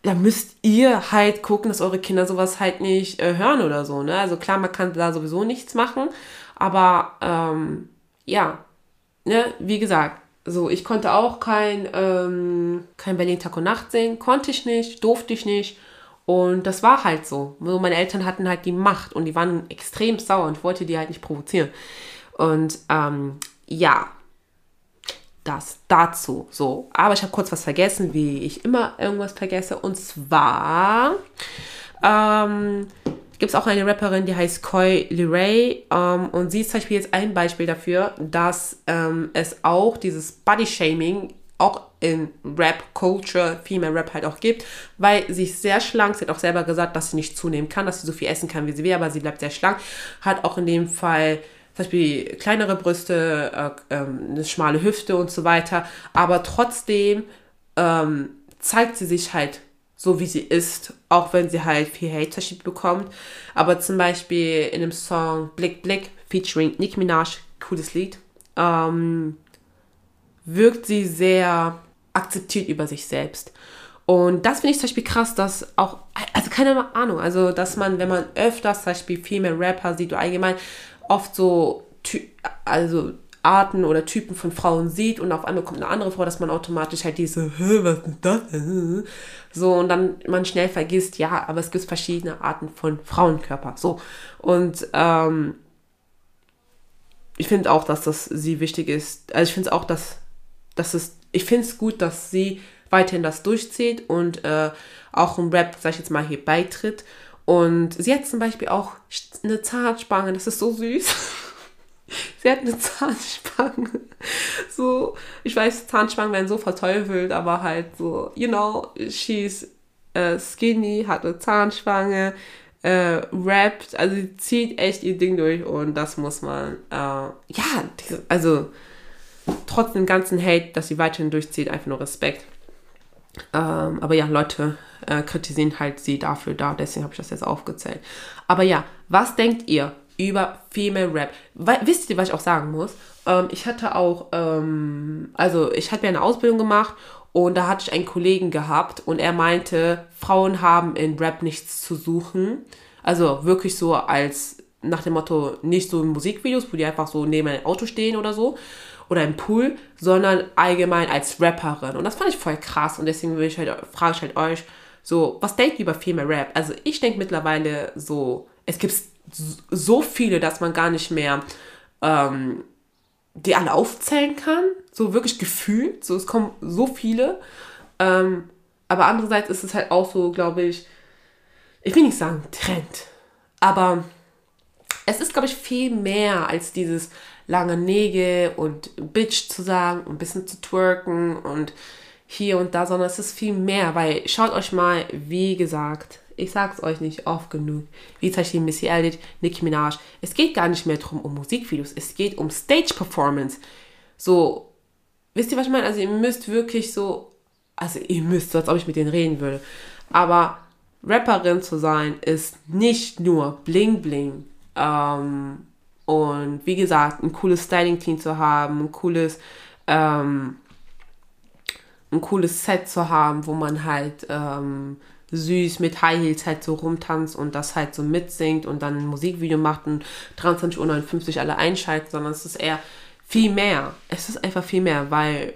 da müsst ihr halt gucken, dass eure Kinder sowas halt nicht äh, hören oder so. Ne? Also klar, man kann da sowieso nichts machen, aber ähm, ja, ne, wie gesagt, so ich konnte auch kein ähm, kein Berlin Tag und Nacht sehen, konnte ich nicht, durfte ich nicht. Und das war halt so. Meine Eltern hatten halt die Macht und die waren extrem sauer und wollte die halt nicht provozieren. Und ähm, ja, das dazu. So, aber ich habe kurz was vergessen, wie ich immer irgendwas vergesse. Und zwar ähm, gibt es auch eine Rapperin, die heißt Koi Liray. Ähm, und sie ist zum Beispiel jetzt ein Beispiel dafür, dass ähm, es auch dieses Body-Shaming auch in Rap-Culture, Female Rap halt auch gibt, weil sie ist sehr schlank, sie hat auch selber gesagt, dass sie nicht zunehmen kann, dass sie so viel essen kann, wie sie will, aber sie bleibt sehr schlank, hat auch in dem Fall zum Beispiel kleinere Brüste, äh, äh, eine schmale Hüfte und so weiter, aber trotzdem ähm, zeigt sie sich halt so, wie sie ist, auch wenn sie halt viel Hate bekommt. Aber zum Beispiel in dem Song Blick Blick featuring Nicki Minaj, cooles Lied, ähm, wirkt sie sehr akzeptiert über sich selbst. Und das finde ich zum Beispiel krass, dass auch, also keine Ahnung, also dass man, wenn man öfters zum Beispiel Female Rapper sieht oder allgemein oft so, also Arten oder Typen von Frauen sieht und auf einmal kommt eine andere Frau, dass man automatisch halt diese, was ist das? So, und dann man schnell vergisst, ja, aber es gibt verschiedene Arten von Frauenkörper. So. Und ähm, ich finde auch, dass das sie wichtig ist. Also ich finde es auch, dass das ist, ich finde es gut, dass sie weiterhin das durchzieht und äh, auch im Rap, sag ich jetzt mal, hier beitritt. Und sie hat zum Beispiel auch eine Zahnspange, das ist so süß. <laughs> sie hat eine Zahnspange. So, ich weiß, Zahnspangen werden so verteufelt, aber halt so, you know, she's äh, skinny, hat eine Zahnschwange, äh, rappt, also sie zieht echt ihr Ding durch und das muss man, äh, ja, also trotz dem ganzen Hate, dass sie weiterhin durchzieht, einfach nur Respekt. Ähm, aber ja, Leute äh, kritisieren halt sie dafür da, deswegen habe ich das jetzt aufgezählt. Aber ja, was denkt ihr über Female Rap? Weil, wisst ihr, was ich auch sagen muss? Ähm, ich hatte auch, ähm, also ich hatte ja eine Ausbildung gemacht und da hatte ich einen Kollegen gehabt und er meinte, Frauen haben in Rap nichts zu suchen. Also wirklich so als nach dem Motto, nicht so in Musikvideos, wo die einfach so neben einem Auto stehen oder so oder im Pool, sondern allgemein als Rapperin. Und das fand ich voll krass und deswegen ich halt, frage ich halt euch, so, was denkt ihr über Female Rap? Also ich denke mittlerweile so, es gibt so viele, dass man gar nicht mehr ähm, die alle aufzählen kann. So wirklich gefühlt. So, es kommen so viele. Ähm, aber andererseits ist es halt auch so, glaube ich, ich will nicht sagen Trend, aber es ist, glaube ich, viel mehr als dieses lange Nägel und Bitch zu sagen ein bisschen zu twerken und hier und da, sondern es ist viel mehr, weil schaut euch mal, wie gesagt, ich sag's euch nicht oft genug, wie zum Beispiel Missy Elliott, Nicki Minaj, es geht gar nicht mehr drum um Musikvideos, es geht um Stage-Performance. So, wisst ihr, was ich meine? Also ihr müsst wirklich so, also ihr müsst, so als ob ich mit denen reden würde, aber Rapperin zu sein ist nicht nur Bling Bling, ähm, und wie gesagt, ein cooles Styling-Team zu haben, ein cooles, ähm, ein cooles Set zu haben, wo man halt ähm, süß mit High Heels halt so rumtanzt und das halt so mitsingt und dann ein Musikvideo macht und 23.59 Uhr alle einschalten, sondern es ist eher viel mehr. Es ist einfach viel mehr, weil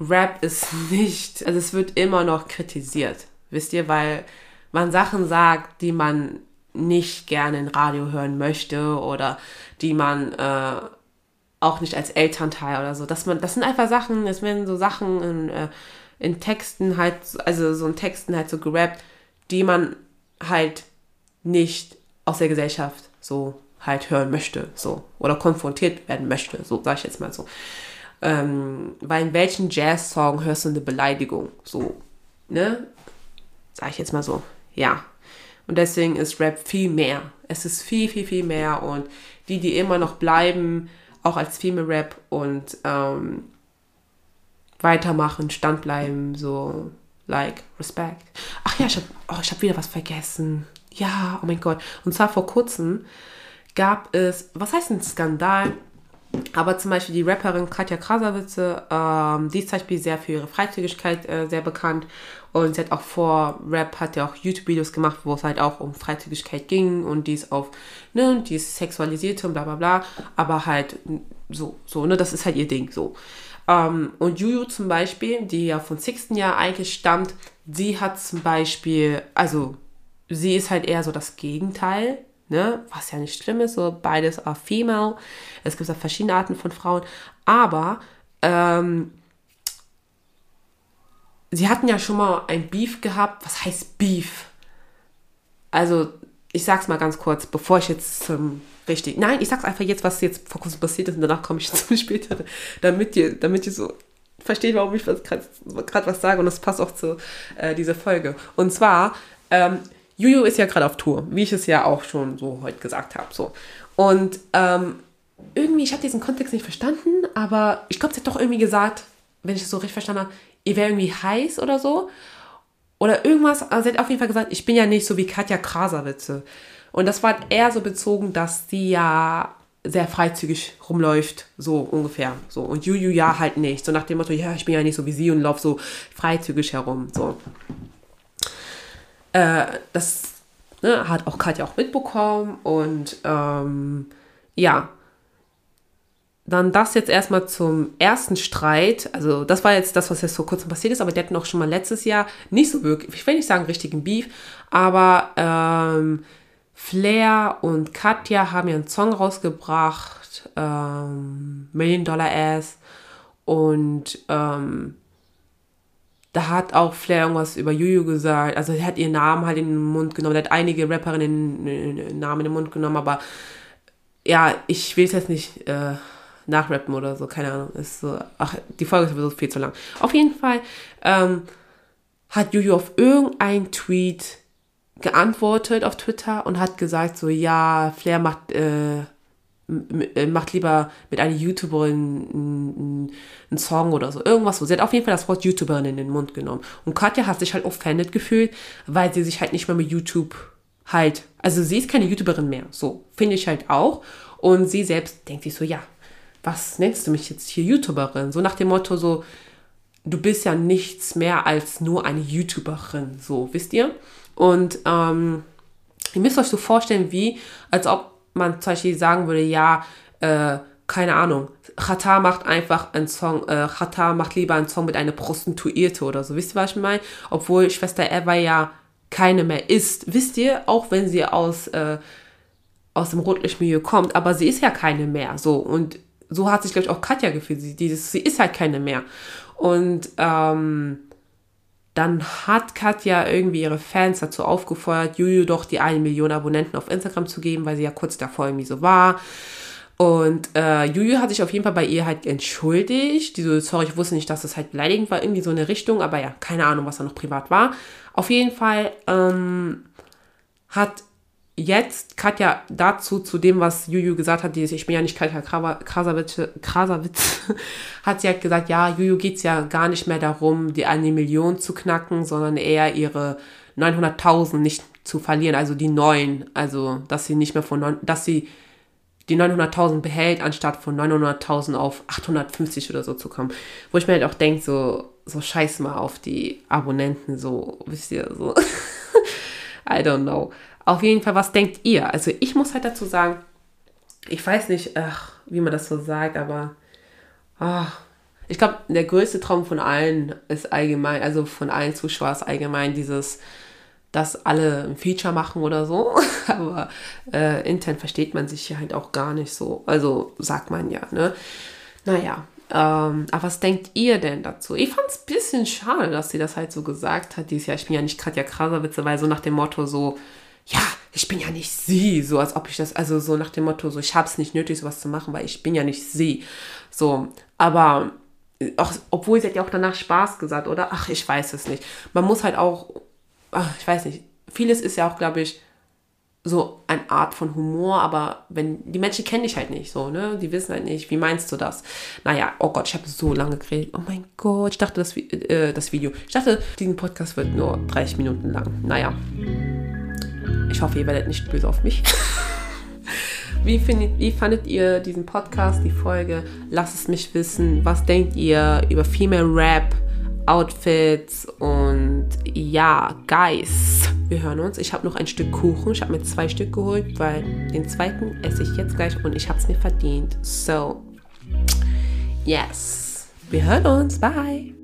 Rap ist <laughs> nicht, also es wird immer noch kritisiert, wisst ihr, weil man Sachen sagt, die man nicht gerne in Radio hören möchte oder die man äh, auch nicht als Elternteil oder so. Dass man, das sind einfach Sachen, das werden so Sachen in, äh, in Texten halt, also so in Texten halt so gerappt, die man halt nicht aus der Gesellschaft so halt hören möchte, so oder konfrontiert werden möchte, so sage ich jetzt mal so. Ähm, weil in welchen Jazz-Song hörst du eine Beleidigung, so, ne? Sag ich jetzt mal so, ja. Und deswegen ist Rap viel mehr. Es ist viel, viel, viel mehr. Und die, die immer noch bleiben, auch als Female Rap und ähm, weitermachen, standbleiben, so, like, Respekt. Ach ja, ich habe oh, hab wieder was vergessen. Ja, oh mein Gott. Und zwar vor kurzem gab es, was heißt ein Skandal? Aber zum Beispiel die Rapperin Katja Krasavitze, ähm, die ist zum Beispiel sehr für ihre Freizügigkeit äh, sehr bekannt. Und sie hat auch vor Rap, hat ja auch YouTube-Videos gemacht, wo es halt auch um Freizügigkeit ging und die ist auf, ne, die ist sexualisiert und bla bla bla. Aber halt so, so, ne, das ist halt ihr Ding, so. Ähm, und Juju zum Beispiel, die ja von Sixten Jahr eigentlich stammt, sie hat zum Beispiel, also sie ist halt eher so das Gegenteil ne? was ja nicht schlimm ist, so beides are female. Es gibt ja verschiedene Arten von Frauen, aber ähm, sie hatten ja schon mal ein Beef gehabt. Was heißt Beef? Also, ich sag's mal ganz kurz, bevor ich jetzt zum richtig. Nein, ich sag's einfach jetzt, was jetzt vor kurzem passiert ist und danach komme ich <laughs> zu später, damit ihr, damit ihr so versteht, warum ich gerade was sage und das passt auch zu äh, dieser Folge. Und zwar, ähm, Juju ist ja gerade auf Tour, wie ich es ja auch schon so heute gesagt habe. So. Und ähm, irgendwie, ich habe diesen Kontext nicht verstanden, aber ich glaube, sie hat doch irgendwie gesagt, wenn ich es so richtig verstanden habe, ihr wäre irgendwie heiß oder so. Oder irgendwas, also sie hat auf jeden Fall gesagt, ich bin ja nicht so wie Katja Krasavitze. Und das war eher so bezogen, dass sie ja sehr freizügig rumläuft, so ungefähr. So. Und Juju ja halt nicht. So nach dem Motto, ja, ich bin ja nicht so wie sie und laufe so freizügig herum. So. Äh, das ne, hat auch Katja auch mitbekommen und ähm, ja, dann das jetzt erstmal zum ersten Streit. Also, das war jetzt das, was jetzt vor kurzem passiert ist, aber die hatten auch schon mal letztes Jahr nicht so wirklich, ich will nicht sagen richtigen Beef, aber ähm, Flair und Katja haben ja einen Song rausgebracht, ähm, Million Dollar Ass. Und ähm, da hat auch Flair irgendwas über Juju gesagt. Also er hat ihren Namen halt in den Mund genommen. Er hat einige Rapperinnen den Namen in den Mund genommen, aber ja, ich will es jetzt nicht äh, nachrappen oder so, keine Ahnung. Ist so, ach, die Folge ist sowieso viel zu lang. Auf jeden Fall, ähm, hat Juju auf irgendein Tweet geantwortet auf Twitter und hat gesagt so, ja, Flair macht, äh macht lieber mit einer YouTuberin einen, einen Song oder so, irgendwas so. Sie hat auf jeden Fall das Wort YouTuberin in den Mund genommen. Und Katja hat sich halt offended gefühlt, weil sie sich halt nicht mehr mit YouTube halt, also sie ist keine YouTuberin mehr, so, finde ich halt auch. Und sie selbst denkt sich so, ja, was nennst du mich jetzt hier YouTuberin? So nach dem Motto so, du bist ja nichts mehr als nur eine YouTuberin, so, wisst ihr? Und ähm, ihr müsst euch so vorstellen, wie, als ob man zum Beispiel sagen würde, ja, äh, keine Ahnung, Chata macht einfach einen Song, äh, Chata macht lieber einen Song mit einer Prostituierte oder so. Wisst ihr, was ich meine? Obwohl Schwester Eva ja keine mehr ist. Wisst ihr, auch wenn sie aus, äh, aus dem Rotlichtmilieu kommt, aber sie ist ja keine mehr. So, und so hat sich, glaube ich, auch Katja gefühlt. Sie, dieses, sie ist halt keine mehr. Und ähm, dann hat Katja irgendwie ihre Fans dazu aufgefordert, Juju doch die eine Million Abonnenten auf Instagram zu geben, weil sie ja kurz davor irgendwie so war. Und äh, Juju hat sich auf jeden Fall bei ihr halt entschuldigt. Die so, sorry, ich wusste nicht, dass das halt beleidigend war, irgendwie so eine Richtung, aber ja, keine Ahnung, was da noch privat war. Auf jeden Fall ähm, hat jetzt Katja dazu, zu dem, was Juju gesagt hat, dieses, ich bin ja nicht Katja Krasavitz, Krasavitz <laughs> hat sie halt gesagt, ja, Juju geht es ja gar nicht mehr darum, die eine Million zu knacken, sondern eher ihre 900.000 nicht zu verlieren, also die neuen, also dass sie nicht mehr von, dass sie die 900.000 behält, anstatt von 900.000 auf 850 oder so zu kommen. Wo ich mir halt auch denke, so, so scheiß mal auf die Abonnenten, so, wisst ihr, so. <laughs> I don't know. Auf jeden Fall, was denkt ihr? Also ich muss halt dazu sagen, ich weiß nicht, ach, wie man das so sagt, aber ach, ich glaube, der größte Traum von allen ist allgemein, also von allen Zuschauern allgemein dieses, dass alle ein Feature machen oder so. <laughs> aber äh, intern versteht man sich ja halt auch gar nicht so. Also sagt man ja, ne? Naja, ähm, aber was denkt ihr denn dazu? Ich fand es ein bisschen schade, dass sie das halt so gesagt hat dieses Jahr. Ich bin ja nicht Katja Krasavice, weil so nach dem Motto so, ja, ich bin ja nicht sie, so als ob ich das, also so nach dem Motto, so ich habe es nicht nötig, sowas zu machen, weil ich bin ja nicht sie. So, aber auch, obwohl sie hat ja auch danach Spaß gesagt, oder? Ach, ich weiß es nicht. Man muss halt auch, ach, ich weiß nicht, vieles ist ja auch, glaube ich, so eine Art von Humor, aber wenn die Menschen kennen dich halt nicht so, ne? Die wissen halt nicht, wie meinst du das? Naja, oh Gott, ich habe so lange geredet. Oh mein Gott, ich dachte, das, äh, das Video, ich dachte, diesen Podcast wird nur 30 Minuten lang. Naja. Ich hoffe, ihr werdet nicht böse auf mich. <laughs> Wie, findet, wie fandet ihr diesen Podcast, die Folge? Lasst es mich wissen. Was denkt ihr über Female Rap, Outfits und ja, Guys? Wir hören uns. Ich habe noch ein Stück Kuchen. Ich habe mir zwei Stück geholt, weil den zweiten esse ich jetzt gleich und ich habe es mir verdient. So, yes. Wir hören uns. Bye.